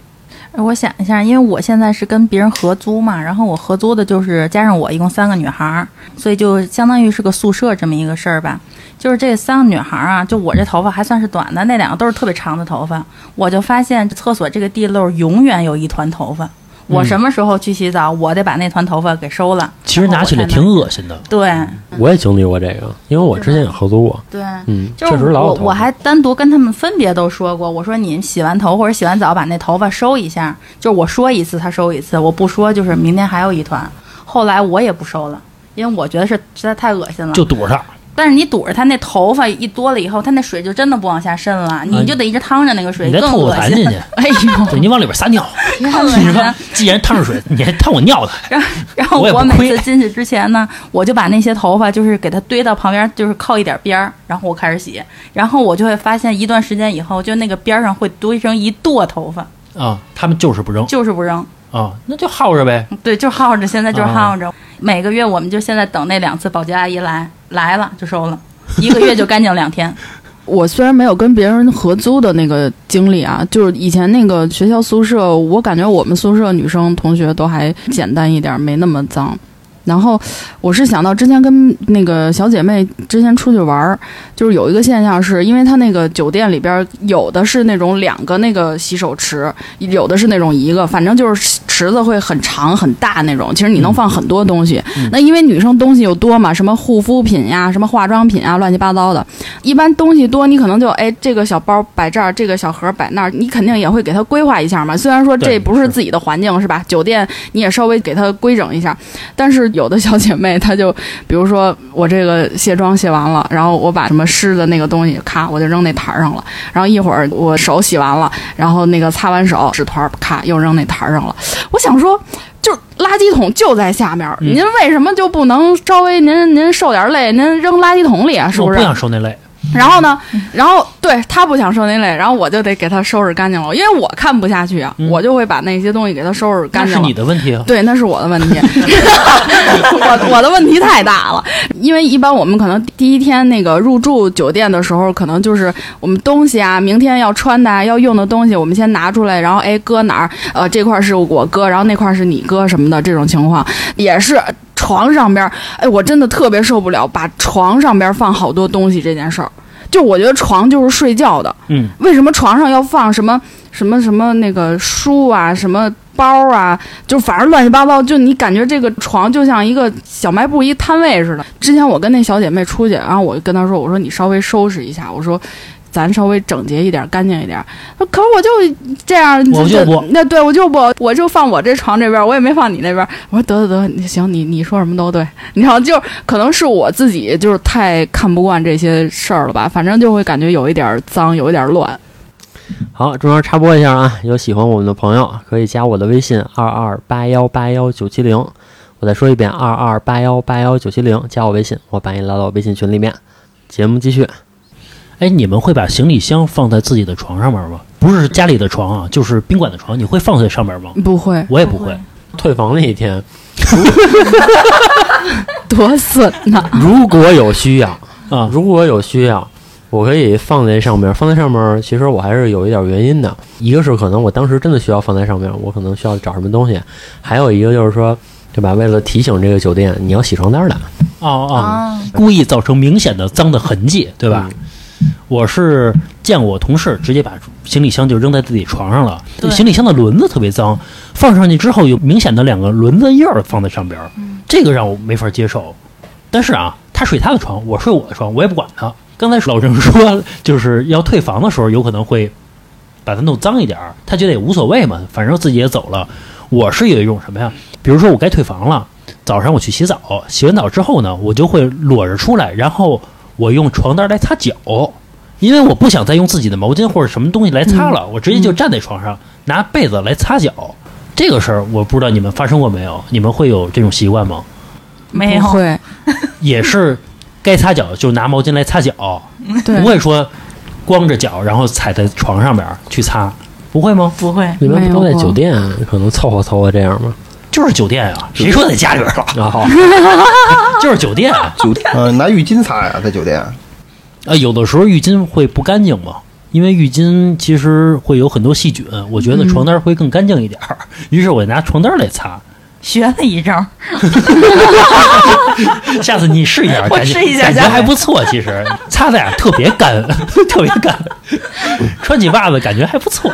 我想一下，因为我现在是跟别人合租嘛，然后我合租的就是加上我一共三个女孩儿，所以就相当于是个宿舍这么一个事儿吧。就是这三个女孩儿啊，就我这头发还算是短的，那两个都是特别长的头发。我就发现厕所这个地漏永远有一团头发，我嗯什么时候去洗澡，我得把那团头发给收了。其实拿起来挺恶心的。对我也经历过这个，因为我之前也合租过，对，嗯，就是确实老我我还单独跟他们分别都说过，我说你洗完头或者洗完澡把那头发收一下，就是我说一次他收一次，我不说就是明天还有一团。后来我也不收了，因为我觉得是实在太恶心了。就堵上，但是你堵着它那头发一多了以后，它那水就真的不往下渗了，你就得一直趟着那个水，你再吐更恶心。痰进去，哎呦，对你往里边撒尿。太恶你说。，既然趟着水，你还烫我尿的，然后，然后我每次进去之前呢，我就把那些头发就是给它堆到旁边，就是靠一点边儿，然后我开始洗。然后我就会发现，一段时间以后，就那个边儿上会堆成一垛头发，啊，他们就是不扔就是不扔。啊，那就耗着呗。对，就耗着，现在就耗着。每个月我们就现在等那两次保洁阿姨来，来了就收了，一个月就干净两天。我虽然没有跟别人合租的那个经历啊，就是以前那个学校宿舍，我感觉我们宿舍女生同学都还简单一点，没那么脏。然后我是想到之前跟那个小姐妹之前出去玩儿，就是有一个现象是，因为她那个酒店里边儿有的是那种两个那个洗手池，有的是那种一个，反正就是池子会很长很大那种。其实你能放很多东西。那因为女生东西又多嘛，什么护肤品呀、什么化妆品啊，乱七八糟的。一般东西多，你可能就哎这个小包摆这儿，这个小盒摆那儿，你肯定也会给它规划一下嘛。虽然说这不是自己的环境是吧？酒店你也稍微给它规整一下，但是有的小姐妹她就，比如说我这个卸妆卸完了，然后我把什么湿的那个东西咔我就扔那台儿上了，然后一会儿我手洗完了，然后那个擦完手纸团儿咔又扔那台儿上了。我想说。就是垃圾桶就在下面您为什么就不能稍微您您受点累，您扔垃圾桶里啊？是不是？我不想受那累，然后呢，然后对他不想受那累，然后我就得给他收拾干净了，因为我看不下去啊，嗯我就会把那些东西给他收拾干净了那是你。的问题啊。对，那是我的问题，我我的问题太大了。因为一般我们可能第一天那个入住酒店的时候，可能就是我们东西啊，明天要穿的、啊、要用的东西，我们先拿出来，然后哎搁哪儿？呃，这块儿是我搁，然后那块儿是你搁什么的这种情况，也是床上边儿，哎，我真的特别受不了把床上边儿放好多东西这件事儿。就我觉得床就是睡觉的，嗯，为什么床上要放什么什么什么那个书啊，什么包啊，就反正乱七八糟，就你感觉这个床就像一个小卖部一摊位似的。之前我跟那小姐妹出去，然后我就跟她说：“我说你稍微收拾一下，我说。”咱稍微整洁一点，干净一点。可是我就这样，我就不那对我就不，我就放我这床这边，我也没放你那边。我说得得得，行，你你说什么都对。你知道，就可能是我自己就是太看不惯这些事儿了吧，反正就会感觉有一点脏，有一点乱。好，中间插播一下啊，有喜欢我们的朋友可以加我的微信二二八幺八幺九七零。我再说一遍，二二八幺八幺九七零，加我微信，我把你拉到微信群里面。节目继续。哎，你们会把行李箱放在自己的床上面吗？不是家里的床啊，就是宾馆的床，你会放在上面吗？不会，我也不会。退房那一天，多损呐！如果有需要啊，如果有需要，我可以放在上面。放在上面，其实我还是有一点原因的。一个是可能我当时真的需要放在上面，我可能需要找什么东西；还有一个就是说，对吧？为了提醒这个酒店，你要洗床单的。哦哦，故意造成明显的脏的痕迹，对吧？我是见过我同事直接把行李箱就扔在自己床上了，行李箱的轮子特别脏，放上去之后有明显的两个轮子印儿放在上边儿，这个让我没法接受。但是啊，他睡他的床，我睡我的床，我也不管他。刚才老郑说就是要退房的时候，有可能会把它弄脏一点儿，他觉得也无所谓嘛，反正自己也走了。我是有一种什么呀？比如说我该退房了，早上我去洗澡，洗完澡之后呢，我就会裸着出来，然后。我用床单来擦脚，因为我不想再用自己的毛巾或者什么东西来擦了，我直接就站在床上拿被子来擦脚。这个事儿我不知道你们发生过没有？你们会有这种习惯吗？没有，会，也是该擦脚就拿毛巾来擦脚，不会说光着脚然后踩在床上边去擦，不会吗？不会，你们不都在酒店可能凑合凑合这样吗？就是酒店啊，谁说在家里边了？就是酒店，酒店呃，拿浴巾擦呀，在酒店。啊，有的时候浴巾会不干净嘛，因为浴巾其实会有很多细菌，我觉得床单会更干净一点儿，于是我拿床单来擦。学了一招，下次你试一下，我试一下，感觉还不错。其实擦的呀特别干，特别干，穿起袜子感觉还不错。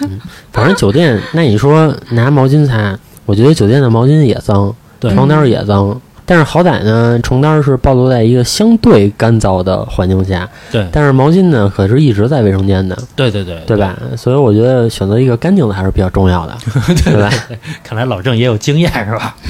嗯反正酒店，那你说拿毛巾擦？我觉得酒店的毛巾也脏，床单也脏，但是好歹呢，床单是暴露在一个相对干燥的环境下，对。但是毛巾呢，可是一直在卫生间的，对对对，对吧？所以我觉得选择一个干净的还是比较重要的，对吧？看来老郑也有经验是吧？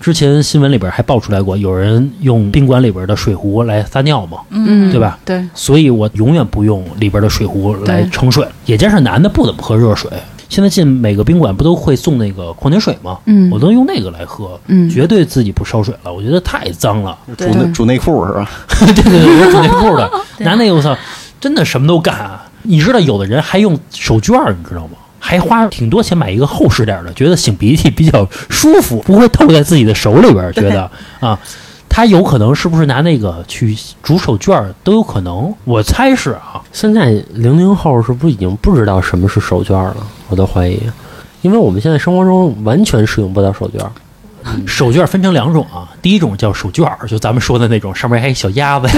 之前新闻里边还爆出来过，有人用宾馆里边的水壶来撒尿嘛，嗯，对吧？对。所以我永远不用里边的水壶来盛水，也加上男的不怎么喝热水。现在进每个宾馆不都会送那个矿泉水吗？嗯，我都用那个来喝，嗯，绝对自己不烧水了。我觉得太脏了，煮内煮内裤是吧？对对对，我煮内裤的，拿那个我操，真的什么都干。啊！你知道有的人还用手绢儿，你知道吗？还花挺多钱买一个厚实点的，觉得擤鼻涕比较舒服，不会透在自己的手里边，觉得啊。他有可能是不是拿那个去煮手绢儿都有可能，我猜是啊。现在零零后是不是已经不知道什么是手绢了？我都怀疑，因为我们现在生活中完全使用不到手绢。手绢分成两种啊，第一种叫手绢儿，就咱们说的那种，上面还有小鸭子，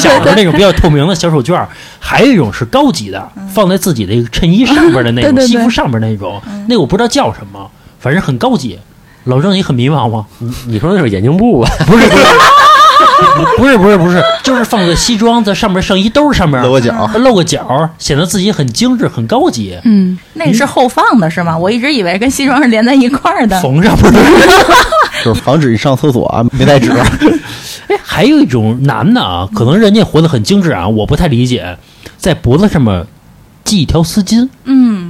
小的那种比较透明的小手绢儿；还有一种是高级的，放在自己的一个衬衣上边的那种，西服上边那种，那个我不知道叫什么，反正很高级。老郑，你很迷茫吗？你你说那是眼镜布吧？不是不是，不是不是不是，就是放个西装在上面，上衣兜上面露个脚，露个脚，显得自己很精致、很高级。嗯，那是后放的是吗？我一直以为跟西装是连在一块儿的。缝上不是？就是防止你上厕所啊，没带纸。哎，还有一种男的啊，可能人家活得很精致啊，我不太理解，在脖子上面系一条丝巾。嗯。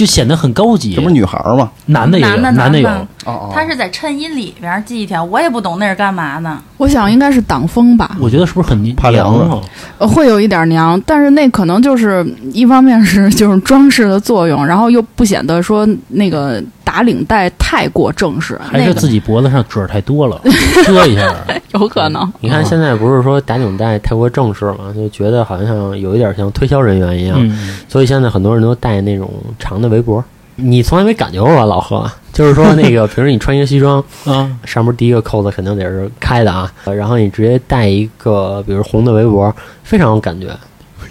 就显得很高级，这不是女孩吗？男的也有，男的有。哦哦他是在衬衣里边系一条，我也不懂那是干嘛呢。我想应该是挡风吧。我觉得是不是很怕凉啊？呃，会有一点凉，但是那可能就是一方面是就是装饰的作用，然后又不显得说那个打领带太过正式。还是自己脖子上褶太多了，遮一下。有可能。你看现在不是说打领带太过正式嘛，就觉得好像有一点像推销人员一样，所以现在很多人都戴那种长的围脖。你从来没感觉过吧，老何？就是说，那个平时你穿一个西装，啊，上面第一个扣子肯定得是开的啊，然后你直接戴一个，比如红的围脖，非常有感觉。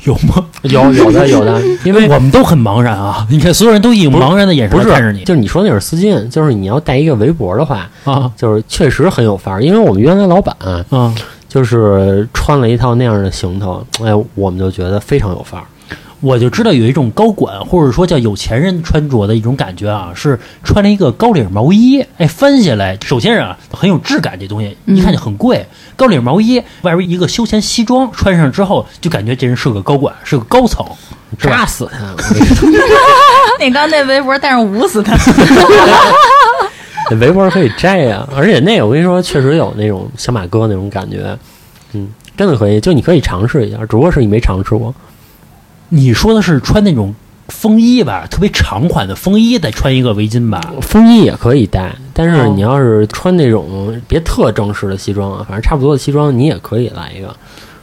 有吗？有有的有的，因为我们都很茫然啊！你看，所有人都以茫然的眼神看着你就是你说那是丝巾，就是你要带一个围脖的话，啊就是确实很有范儿。因为我们原来老板啊！就是穿了一套那样的行头，哎，我们就觉得非常有范儿。我就知道有一种高管或者说叫有钱人穿着的一种感觉啊，是穿了一个高领毛衣，哎，翻下来，首先啊很有质感，这东西一看就很贵。高领毛衣外边一个休闲西装，穿上之后就感觉这人是个高管，是个高层，扎死他！我跟你说 你刚那围脖戴上捂死他。那围脖可以摘呀、而且那个我跟你说，确实有那种小马哥那种感觉，嗯，真的可以，就你可以尝试一下，只不过是你没尝试过。你说的是穿那种风衣吧，特别长款的风衣，再穿一个围巾吧？风衣也可以戴，但是哦你要是穿那种别特正式的西装啊，反正差不多的西装，你也可以来一个。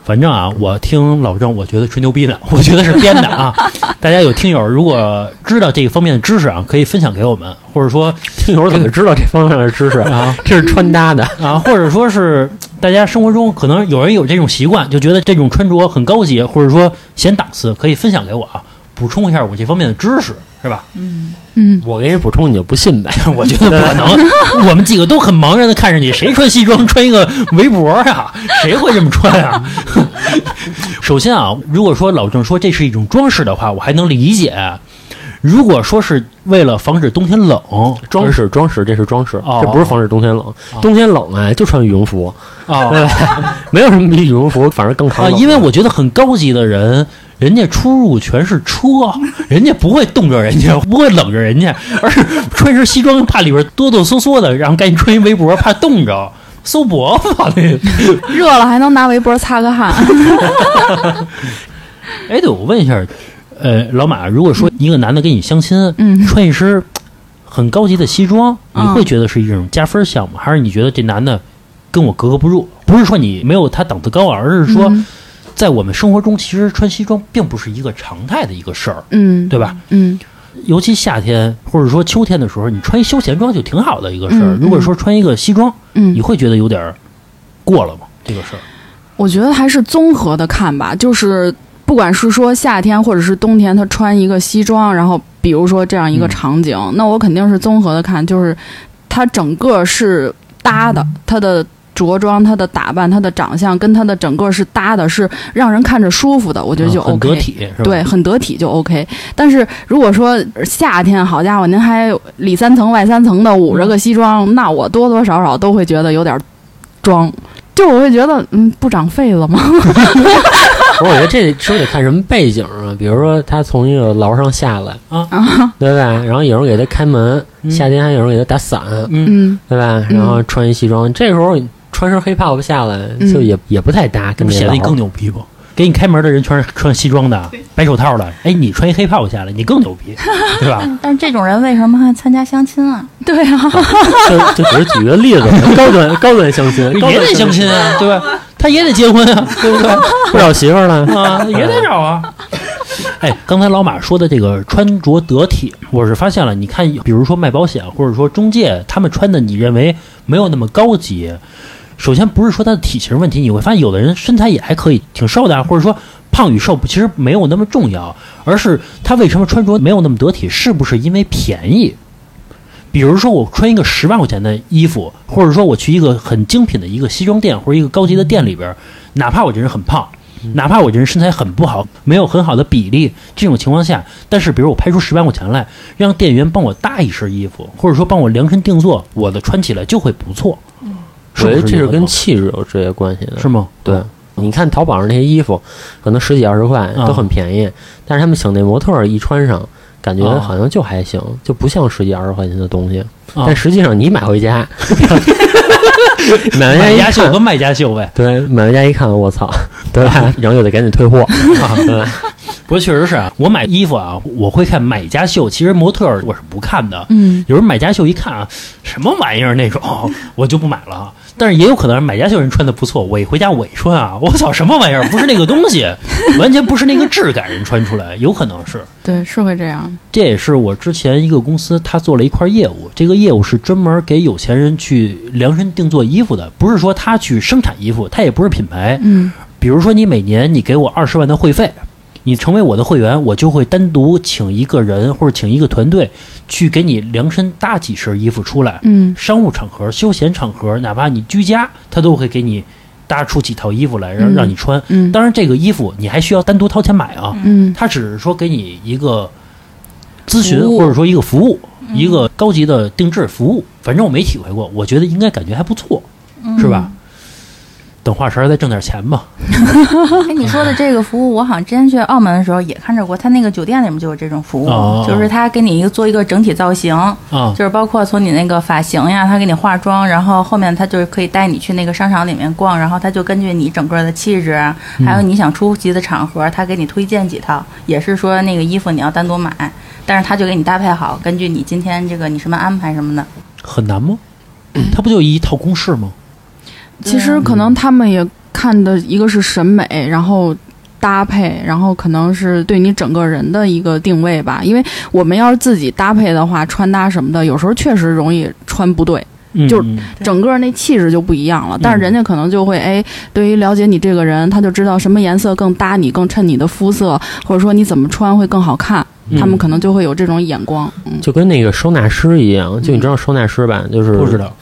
反正啊，我听老郑，我觉得吹牛逼的，我觉得是编的啊。大家有听友如果知道这个方面的知识啊，可以分享给我们，或者说听友怎么知道这方面的知识？啊这是穿搭的。啊，或者说是大家生活中可能有人有这种习惯，就觉得这种穿着很高级，或者说显档次，可以分享给我啊，补充一下我这方面的知识，是吧？嗯嗯，我给你补充，你就不信呗。我觉得不可能，我们几个都很茫然的看着你，谁穿西装穿一个围脖呀？谁会这么穿啊？首先啊，如果说老郑说这是一种装饰的话，我还能理解。如果说是为了防止冬天冷，装饰装饰，这是装饰，哦这不是防止冬天冷。冬天冷哎，就穿羽绒服，啊？没有什么比羽绒服反而更抗啊，冷的。因为我觉得很高级的人，人家出入全是车，人家不会冻着人家，不会冷着人家，而是穿身西装怕里边哆哆嗦嗦的，然后赶紧穿一围脖，怕冻着。搜脖子吧，那。热了还能拿围脖擦个汗。哎，对，我问一下，呃，老马，如果说一个男的跟你相亲，嗯穿一身很高级的西装，你嗯会觉得是一种加分项目，还是你觉得这男的跟我格格不入？不是说你没有他档次高啊，而是说嗯在我们生活中，其实穿西装并不是一个常态的一个事儿，嗯，对吧？嗯尤其夏天或者说秋天的时候，你穿一休闲装就挺好的一个事儿。嗯如果说穿一个西装，你嗯，会觉得有点儿过了吗？这个事儿？我觉得还是综合的看吧，就是不管是说夏天或者是冬天，他穿一个西装，然后比如说这样一个嗯场景，那我肯定是综合的看，就是它整个是搭的，它的。着装、他的打扮、他的长相跟他的整个是搭的，是让人看着舒服的，我觉得就嗯很 OK。得体，是吧？对，很得体就 OK。但是如果说夏天，好家伙，您还里三层外三层的捂着个西装，那我多多少少都会觉得有点装。就我会觉得，嗯，不长痱子吗？不是，我觉得这说得看什么背景啊。比如说他从一个楼上下来啊，对吧？然后有人给他开门，嗯夏天还有人给他打伞，嗯，嗯，对吧？然后穿一西装，这时候穿身黑泡泡下来，嗯就也也不太搭，这不显得你更牛逼不？给你开门的人全是穿西装的，白手套的，哎，你穿一黑袍下来，你更牛逼，对吧？但是这种人为什么还参加相亲啊？对啊，就就只是举个例子，高端高端相亲，高端也得相亲啊，对吧？他也得结婚啊，对不对？不找媳妇儿了。啊，也得找啊。哎，刚才老马说的这个穿着得体，我是发现了。你看，比如说卖保险或者说中介，他们穿的你认为没有那么高级。首先不是说他的体型问题，你会发现有的人身材也还可以，挺瘦的啊，或者说胖与瘦其实没有那么重要，而是他为什么穿着没有那么得体，是不是因为便宜？比如说我穿一个十万块钱的衣服，或者说我去一个很精品的一个西装店或者一个高级的店里边，哪怕我这人很胖，哪怕我这人身材很不好，没有很好的比例，这种情况下，但是比如我拍出十万块钱来，让店员帮我搭一身衣服，或者说帮我量身定做，我的穿起来就会不错。我觉得这是跟气质有直接关系的，是吗？对，你看淘宝上那些衣服，可能十几二十块啊都很便宜，但是他们请那模特儿一穿上，感觉啊好像就还行，就不像十几二十块钱的东西。啊但实际上你买回家，买回家一秀卖家秀呗。对，买回家一看，我操，对吧？然后又得赶紧退货，对？不过确实是啊，我买衣服啊，我会看买家秀，其实模特儿我是不看的。嗯，有时候买家秀一看啊，什么玩意儿那种，我就不买了。但是也有可能买家秀人穿的不错，我一回家我一穿啊，我操，什么玩意儿？不是那个东西，完全不是那个质感，人穿出来有可能是。对，是会这样。这也是我之前一个公司，他做了一块业务，这个业务是专门给有钱人去量身定做衣服的，不是说他去生产衣服，他也不是品牌。嗯比如说你每年你给我二十万的会费，你成为我的会员，我就会单独请一个人或者请一个团队去给你量身搭几身衣服出来。嗯商务场合、休闲场合，哪怕你居家，他都会给你搭出几套衣服来让嗯让你穿。嗯当然，这个衣服你还需要单独掏钱买啊。嗯他只是说给你一个咨询或者说一个服务，一个高级的定制服务。反正我没体会过，我觉得应该感觉还不错，是吧？等华晨再挣点钱吧。哎，你说的这个服务，我好像之前去澳门的时候也看着过，他那个酒店里面就有这种服务，哦就是他给你一个做一个整体造型，啊就是包括从你那个发型呀，他给你化妆，然后后面他就是可以带你去那个商场里面逛，然后他就根据你整个的气质啊，还有你想出席的场合，他给你推荐几套，也是说那个衣服你要单独买，但是他就给你搭配好，根据你今天这个你什么安排什么的。很难吗？他不就一套公式吗？其实可能他们也看的一个是审美，然后搭配，然后可能是对你整个人的一个定位吧。因为我们要是自己搭配的话，穿搭什么的，有时候确实容易穿不对，就整个那气质就不一样了。但是人家可能就会哎，对于了解你这个人，他就知道什么颜色更搭你，更衬你的肤色，或者说你怎么穿会更好看。嗯他们可能就会有这种眼光。嗯，就跟那个收纳师一样，就你知道收纳师吧？就是不知道，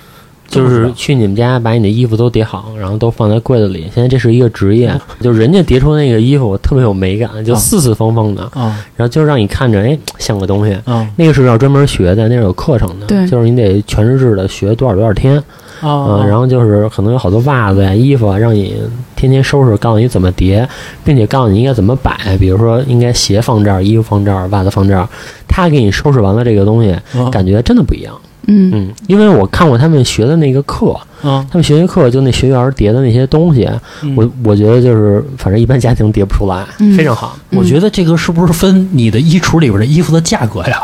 就是去你们家把你的衣服都叠好，然后都放在柜子里。现在这是一个职业，就人家叠出那个衣服特别有美感，就啊四四方方的，啊然后就让你看着哎像个东西。啊那个是要专门学的，那是有课程的，对就是你得全日制的学多少多少天，啊嗯，然后就是可能有好多袜子呀、衣服啊，让你天天收拾，告诉你怎么叠，并且告诉你应该怎么摆，比如说应该鞋放这儿，衣服放这儿，袜子放这儿，他给你收拾完了这个东西，啊感觉真的不一样。嗯嗯，因为我看过他们学的那个课，嗯，他们学习课就那学员叠的那些东西，嗯我我觉得就是反正一般家庭叠不出来，嗯非常好。我觉得这个是不是分你的衣橱里边的衣服的价格呀？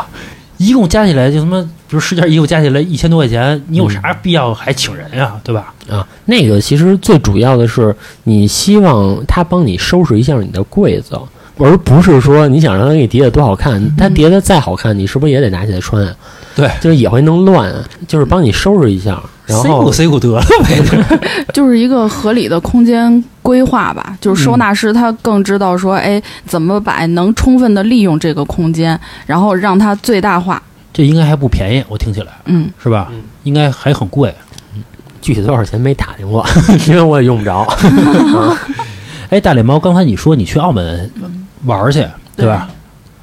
一共加起来就他妈，比如十件衣服加起来一千多块钱，你有啥必要还请人呀？对吧？啊，那个其实最主要的是，你希望他帮你收拾一下你的柜子，而不是说你想让他给你叠的多好看。他叠的再好看，你是不是也得拿起来穿啊？对就是也会弄乱，就是帮你收拾一下，然后塞过塞过得了呗。就是一个合理的空间规划吧。就是收纳师他更知道说，哎，怎么摆能充分的利用这个空间，然后让它最大化。这应该还不便宜，我听起来嗯，是吧？嗯应该还很贵。具体多少钱没打听过，因为我也用不着。哎，大脸猫，刚才你说你去澳门玩去，对吧？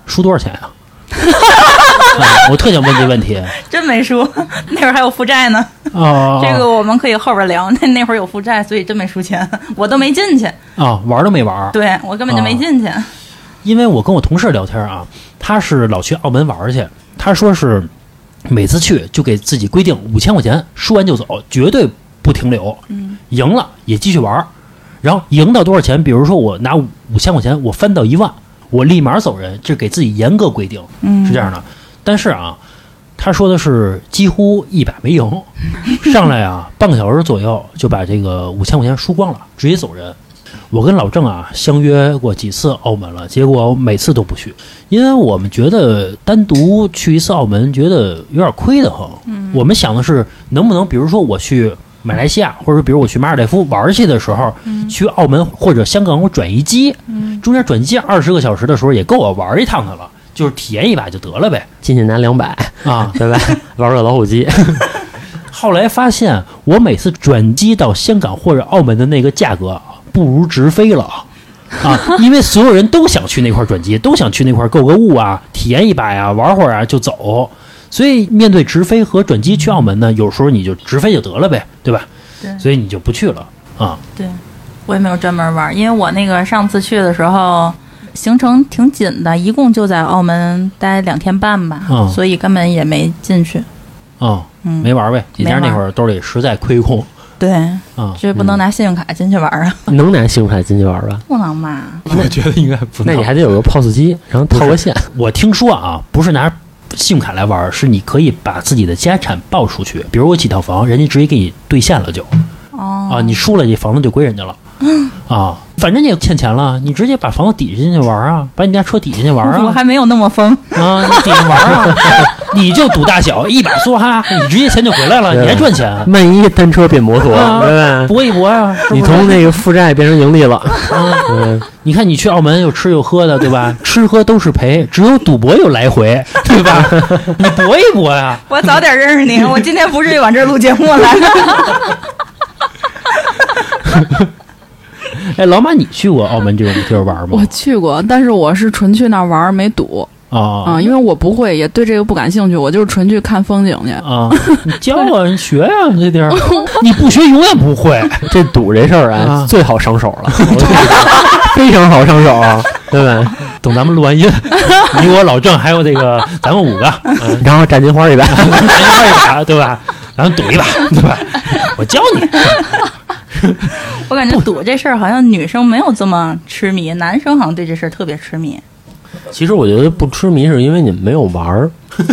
输多少钱呀、啊？我特想问这问题 真没输，那会儿还有负债呢。啊！这个我们可以后边聊。那那会儿有负债，所以真没输钱，我都没进去。啊，玩都没玩，对我根本就没进去。因为我跟我同事聊天啊，他是老去澳门玩去，他说是每次去就给自己规定五千块钱，输完就走，绝对不停留。嗯，赢了也继续玩，然后赢到多少钱？比如说我拿五五千块钱，我翻到一万，我立马走人，这给自己严格规定，嗯，是这样的。但是啊，他说的是几乎一百没赢，上来啊半个小时左右就把这个五千块钱输光了，直接走人。我跟老郑啊相约过几次澳门了，结果每次都不去，因为我们觉得单独去一次澳门，觉得有点亏得慌。嗯。我们想的是能不能，比如说我去马来西亚，或者比如我去马尔代夫玩去的时候，去澳门或者香港我转一机，嗯。中间转机二十个小时的时候也够我玩一趟的了，就是体验一把就得了呗。进去拿两百，啊，对吧？玩个老虎机 后来发现我每次转机到香港或者澳门的那个价格不如直飞了。啊，因为所有人都想去那块儿转机，都想去那块儿购个物啊，体验一把呀，玩会儿啊就走。所以面对直飞和转机去澳门呢，有时候你就直飞就得了呗，对吧？对所以你就不去了啊。对，我也没有专门玩，因为我那个上次去的时候行程挺紧的，一共就在澳门待两天半吧，嗯所以根本也没进去。哦，嗯，没玩呗。你家那会儿兜里实在亏空对，啊。这不能拿信用卡进去玩啊，能拿信用卡进去玩吧？不能吧？我觉得应该不能那你还得有个 POS 机，然后套个线。我听说啊，不是拿信用卡来玩，是你可以把自己的家产报出去。比如我几套房，人家直接给你兑现了就哦啊，你输了，这房子就归人家了啊。反正你也欠钱了，你直接把房子抵进去玩啊，把你家车抵进去玩啊，我还没有那么疯。啊，你抵下玩啊，你就赌大小，一把梭哈，你直接钱就回来了，你还赚钱，万一单车变摩托，啊对吧？搏一搏呀、是是你从那个负债变成盈利了，嗯，你看你去澳门又吃又喝的，对吧？吃喝都是赔，只有赌博有来回，对吧？你搏一搏呀、我早点认识你，我今天不至于往这儿录节目来。哎，老马，你去过澳门这种地儿玩吗我？去过，但是我是纯去那儿玩，没赌啊啊，因为我不会，也对这个不感兴趣，我就是纯去看风景去。啊！你教我，你学呀、你这地儿，你不学永远不会。这赌这事儿啊啊，最好上手了，非常好上手，啊对吧？等咱们录完音，你我老郑还有这个咱们五个，嗯，然后占金花一把，对吧？咱们赌一把，对吧？我教你。我感觉赌这事儿好像女生没有这么痴迷，男生好像对这事儿特别痴迷。其实我觉得不痴迷是因为你们没有玩儿。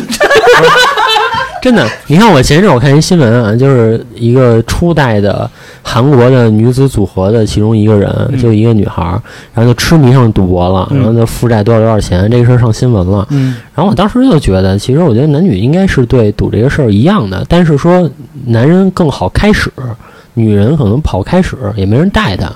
真的，你看我前阵我看一新闻啊，就是一个初代的韩国的女子组合的其中一个人，嗯就一个女孩儿，然后就痴迷上赌博了，嗯然后就负债多少多少钱，这个事儿上新闻了。嗯然后我当时就觉得，其实我觉得男女应该是对赌这个事儿一样的，但是说男人更好开始，女人可能跑开始，也没人带她。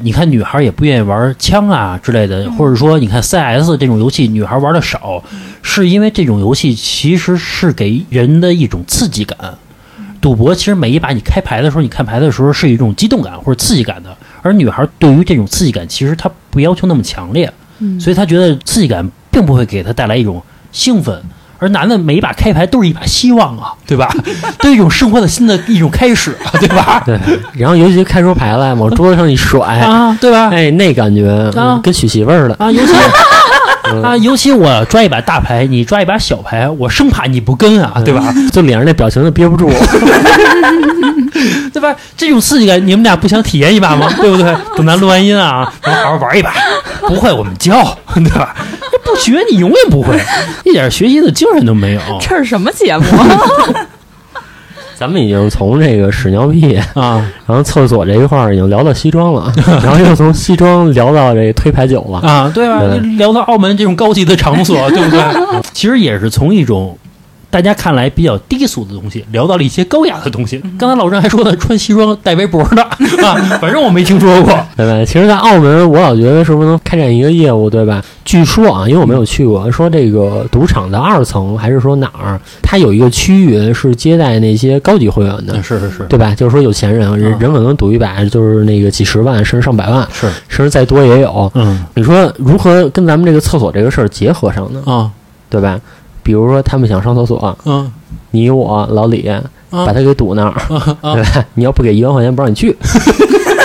你看女孩也不愿意玩枪啊之类的，或者说你看 CS 这种游戏，女孩玩的少，是因为这种游戏其实是给人的一种刺激感。赌博其实每一把你开牌的时候，你看牌的时候是一种激动感或者刺激感的，而女孩对于这种刺激感其实她不要求那么强烈，所以她觉得刺激感并不会给她带来一种兴奋。而男的每一把开牌都是一把希望啊，对吧？都是一种生活的新的一种开始啊，对吧？对，然后尤其开出牌来，往桌子上一甩，啊，对吧？哎，那感觉、跟娶媳妇儿的。啊，尤其 啊，尤其我抓一把大牌，你抓一把小牌，我生怕你不跟啊，对吧？就脸上那表情都憋不住。对吧？这种刺激感，你们俩不想体验一把吗？对不对？等咱录完音啊，咱好好玩一把，不会我们教，对吧？不学你永远不会，一点学习的精神都没有这是什么节目？咱们已经从这个屎尿屁，啊然后厕所这一块儿已经聊到西装了，然后又从西装聊到这推牌九了。啊，对吧？对聊到澳门这种高级的场所，对不对？其实也是从一种。大家看来比较低俗的东西，聊到了一些高雅的东西。刚才老郑还说呢，穿西装戴围脖的啊，反正我没听说过。对吧？其实，在澳门，我老觉得是不是能开展一个业务，对吧？据说啊，因为我没有去过，说这个赌场的二层还是说哪儿，它有一个区域是接待那些高级会员的，嗯是是是，对吧？就是说有钱人，人啊人可能赌一把就是那个几十万，甚至上百万，是，甚至再多也有。嗯你说如何跟咱们这个厕所这个事儿结合上呢？啊对吧？比如说他们想上厕所，嗯你我老李啊把他给堵那儿，啊对吧？你要不给一万块钱，不让你去，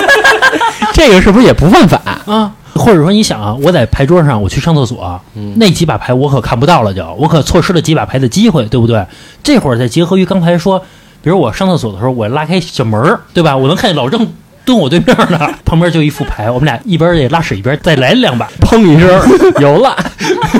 这个是不是也不犯法？啊！或者说你想啊，我在牌桌上我去上厕所，嗯那几把牌我可看不到了就，我可错失了几把牌的机会，对不对？这会儿再结合于刚才说，比如我上厕所的时候，我拉开小门儿，对吧？我能看见老郑蹲我对面呢，旁边就一副牌，我们俩一边得拉屎一边再来两把，砰一声，有了。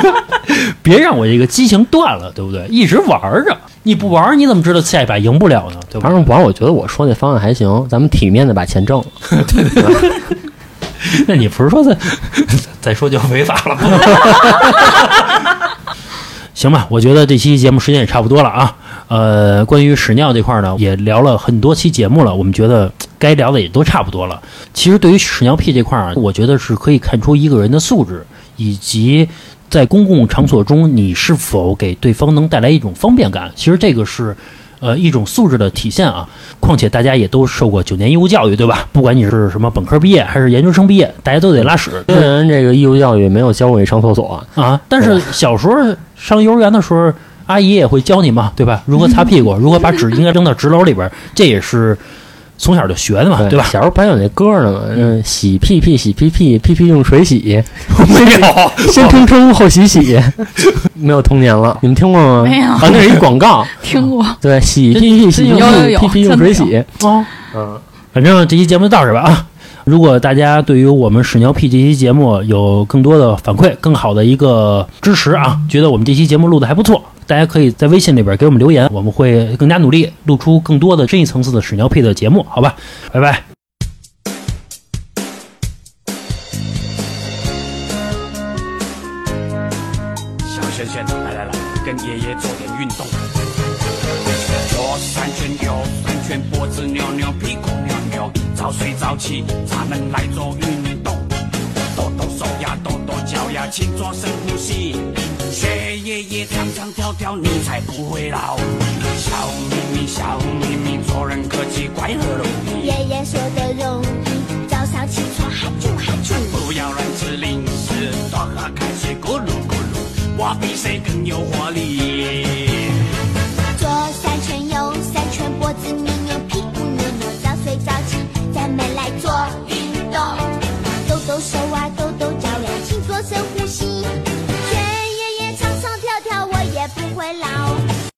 别让我这个激情断了，对不对？一直玩着，你不玩你怎么知道下一把赢不了呢？对吧反？正玩，我觉得我说那方案还行，咱们体面的把钱挣了。对对对那你不是说再再说就违法了吗？行吧，我觉得这期节目时间也差不多了啊。呃，关于屎尿这块呢，也聊了很多期节目了，我们觉得该聊的也都差不多了。其实对于屎尿屁这块儿啊，我觉得是可以看出一个人的素质，以及在公共场所中你是否给对方能带来一种方便感。其实这个是。呃，一种素质的体现啊。况且大家也都受过九年义务教育，对吧？不管你是什么本科毕业还是研究生毕业，大家都得拉屎虽然这个义务教育没有教过你上厕所，啊。但是小时候上幼儿园的时候，阿姨也会教你嘛，对吧？如何擦屁股，如何把纸应该扔到纸篓里边儿，这也是从小就学的嘛，对吧？小时候不还有那歌呢嘛，嗯，洗屁屁洗屁屁，屁屁用水洗，没有，先冲冲后洗洗，没有童年了，你们听过吗？没有。啊，那是一广告，听过，对，洗屁屁洗屁屁，屁屁用水洗，哦，嗯，反正这期节目就到这儿吧啊！如果大家对于我们屎尿屁这期节目有更多的反馈，更好的一个支持啊，觉得我们这期节目录的还不错，大家可以在微信里边给我们留言我们会更加努力录出更多的这一层次的屎尿屁的节目好吧？拜拜。小轩轩来来来跟爷爷做点运动。左三圈右三圈脖子扭扭屁股扭扭早睡早起咱们来做运动。动动手呀跺跺脚呀请做深呼吸跳跳，你才不会老。笑眯眯，笑眯眯，做人可气，快乐容易。爷爷说的容易，早上起床喊啾喊啾。不要乱吃零食，多喝开水，咕噜咕噜，我比谁更有活力。左三圈，右三圈，脖子扭扭，屁股扭扭，早睡早起，咱们来做运动，抖抖手。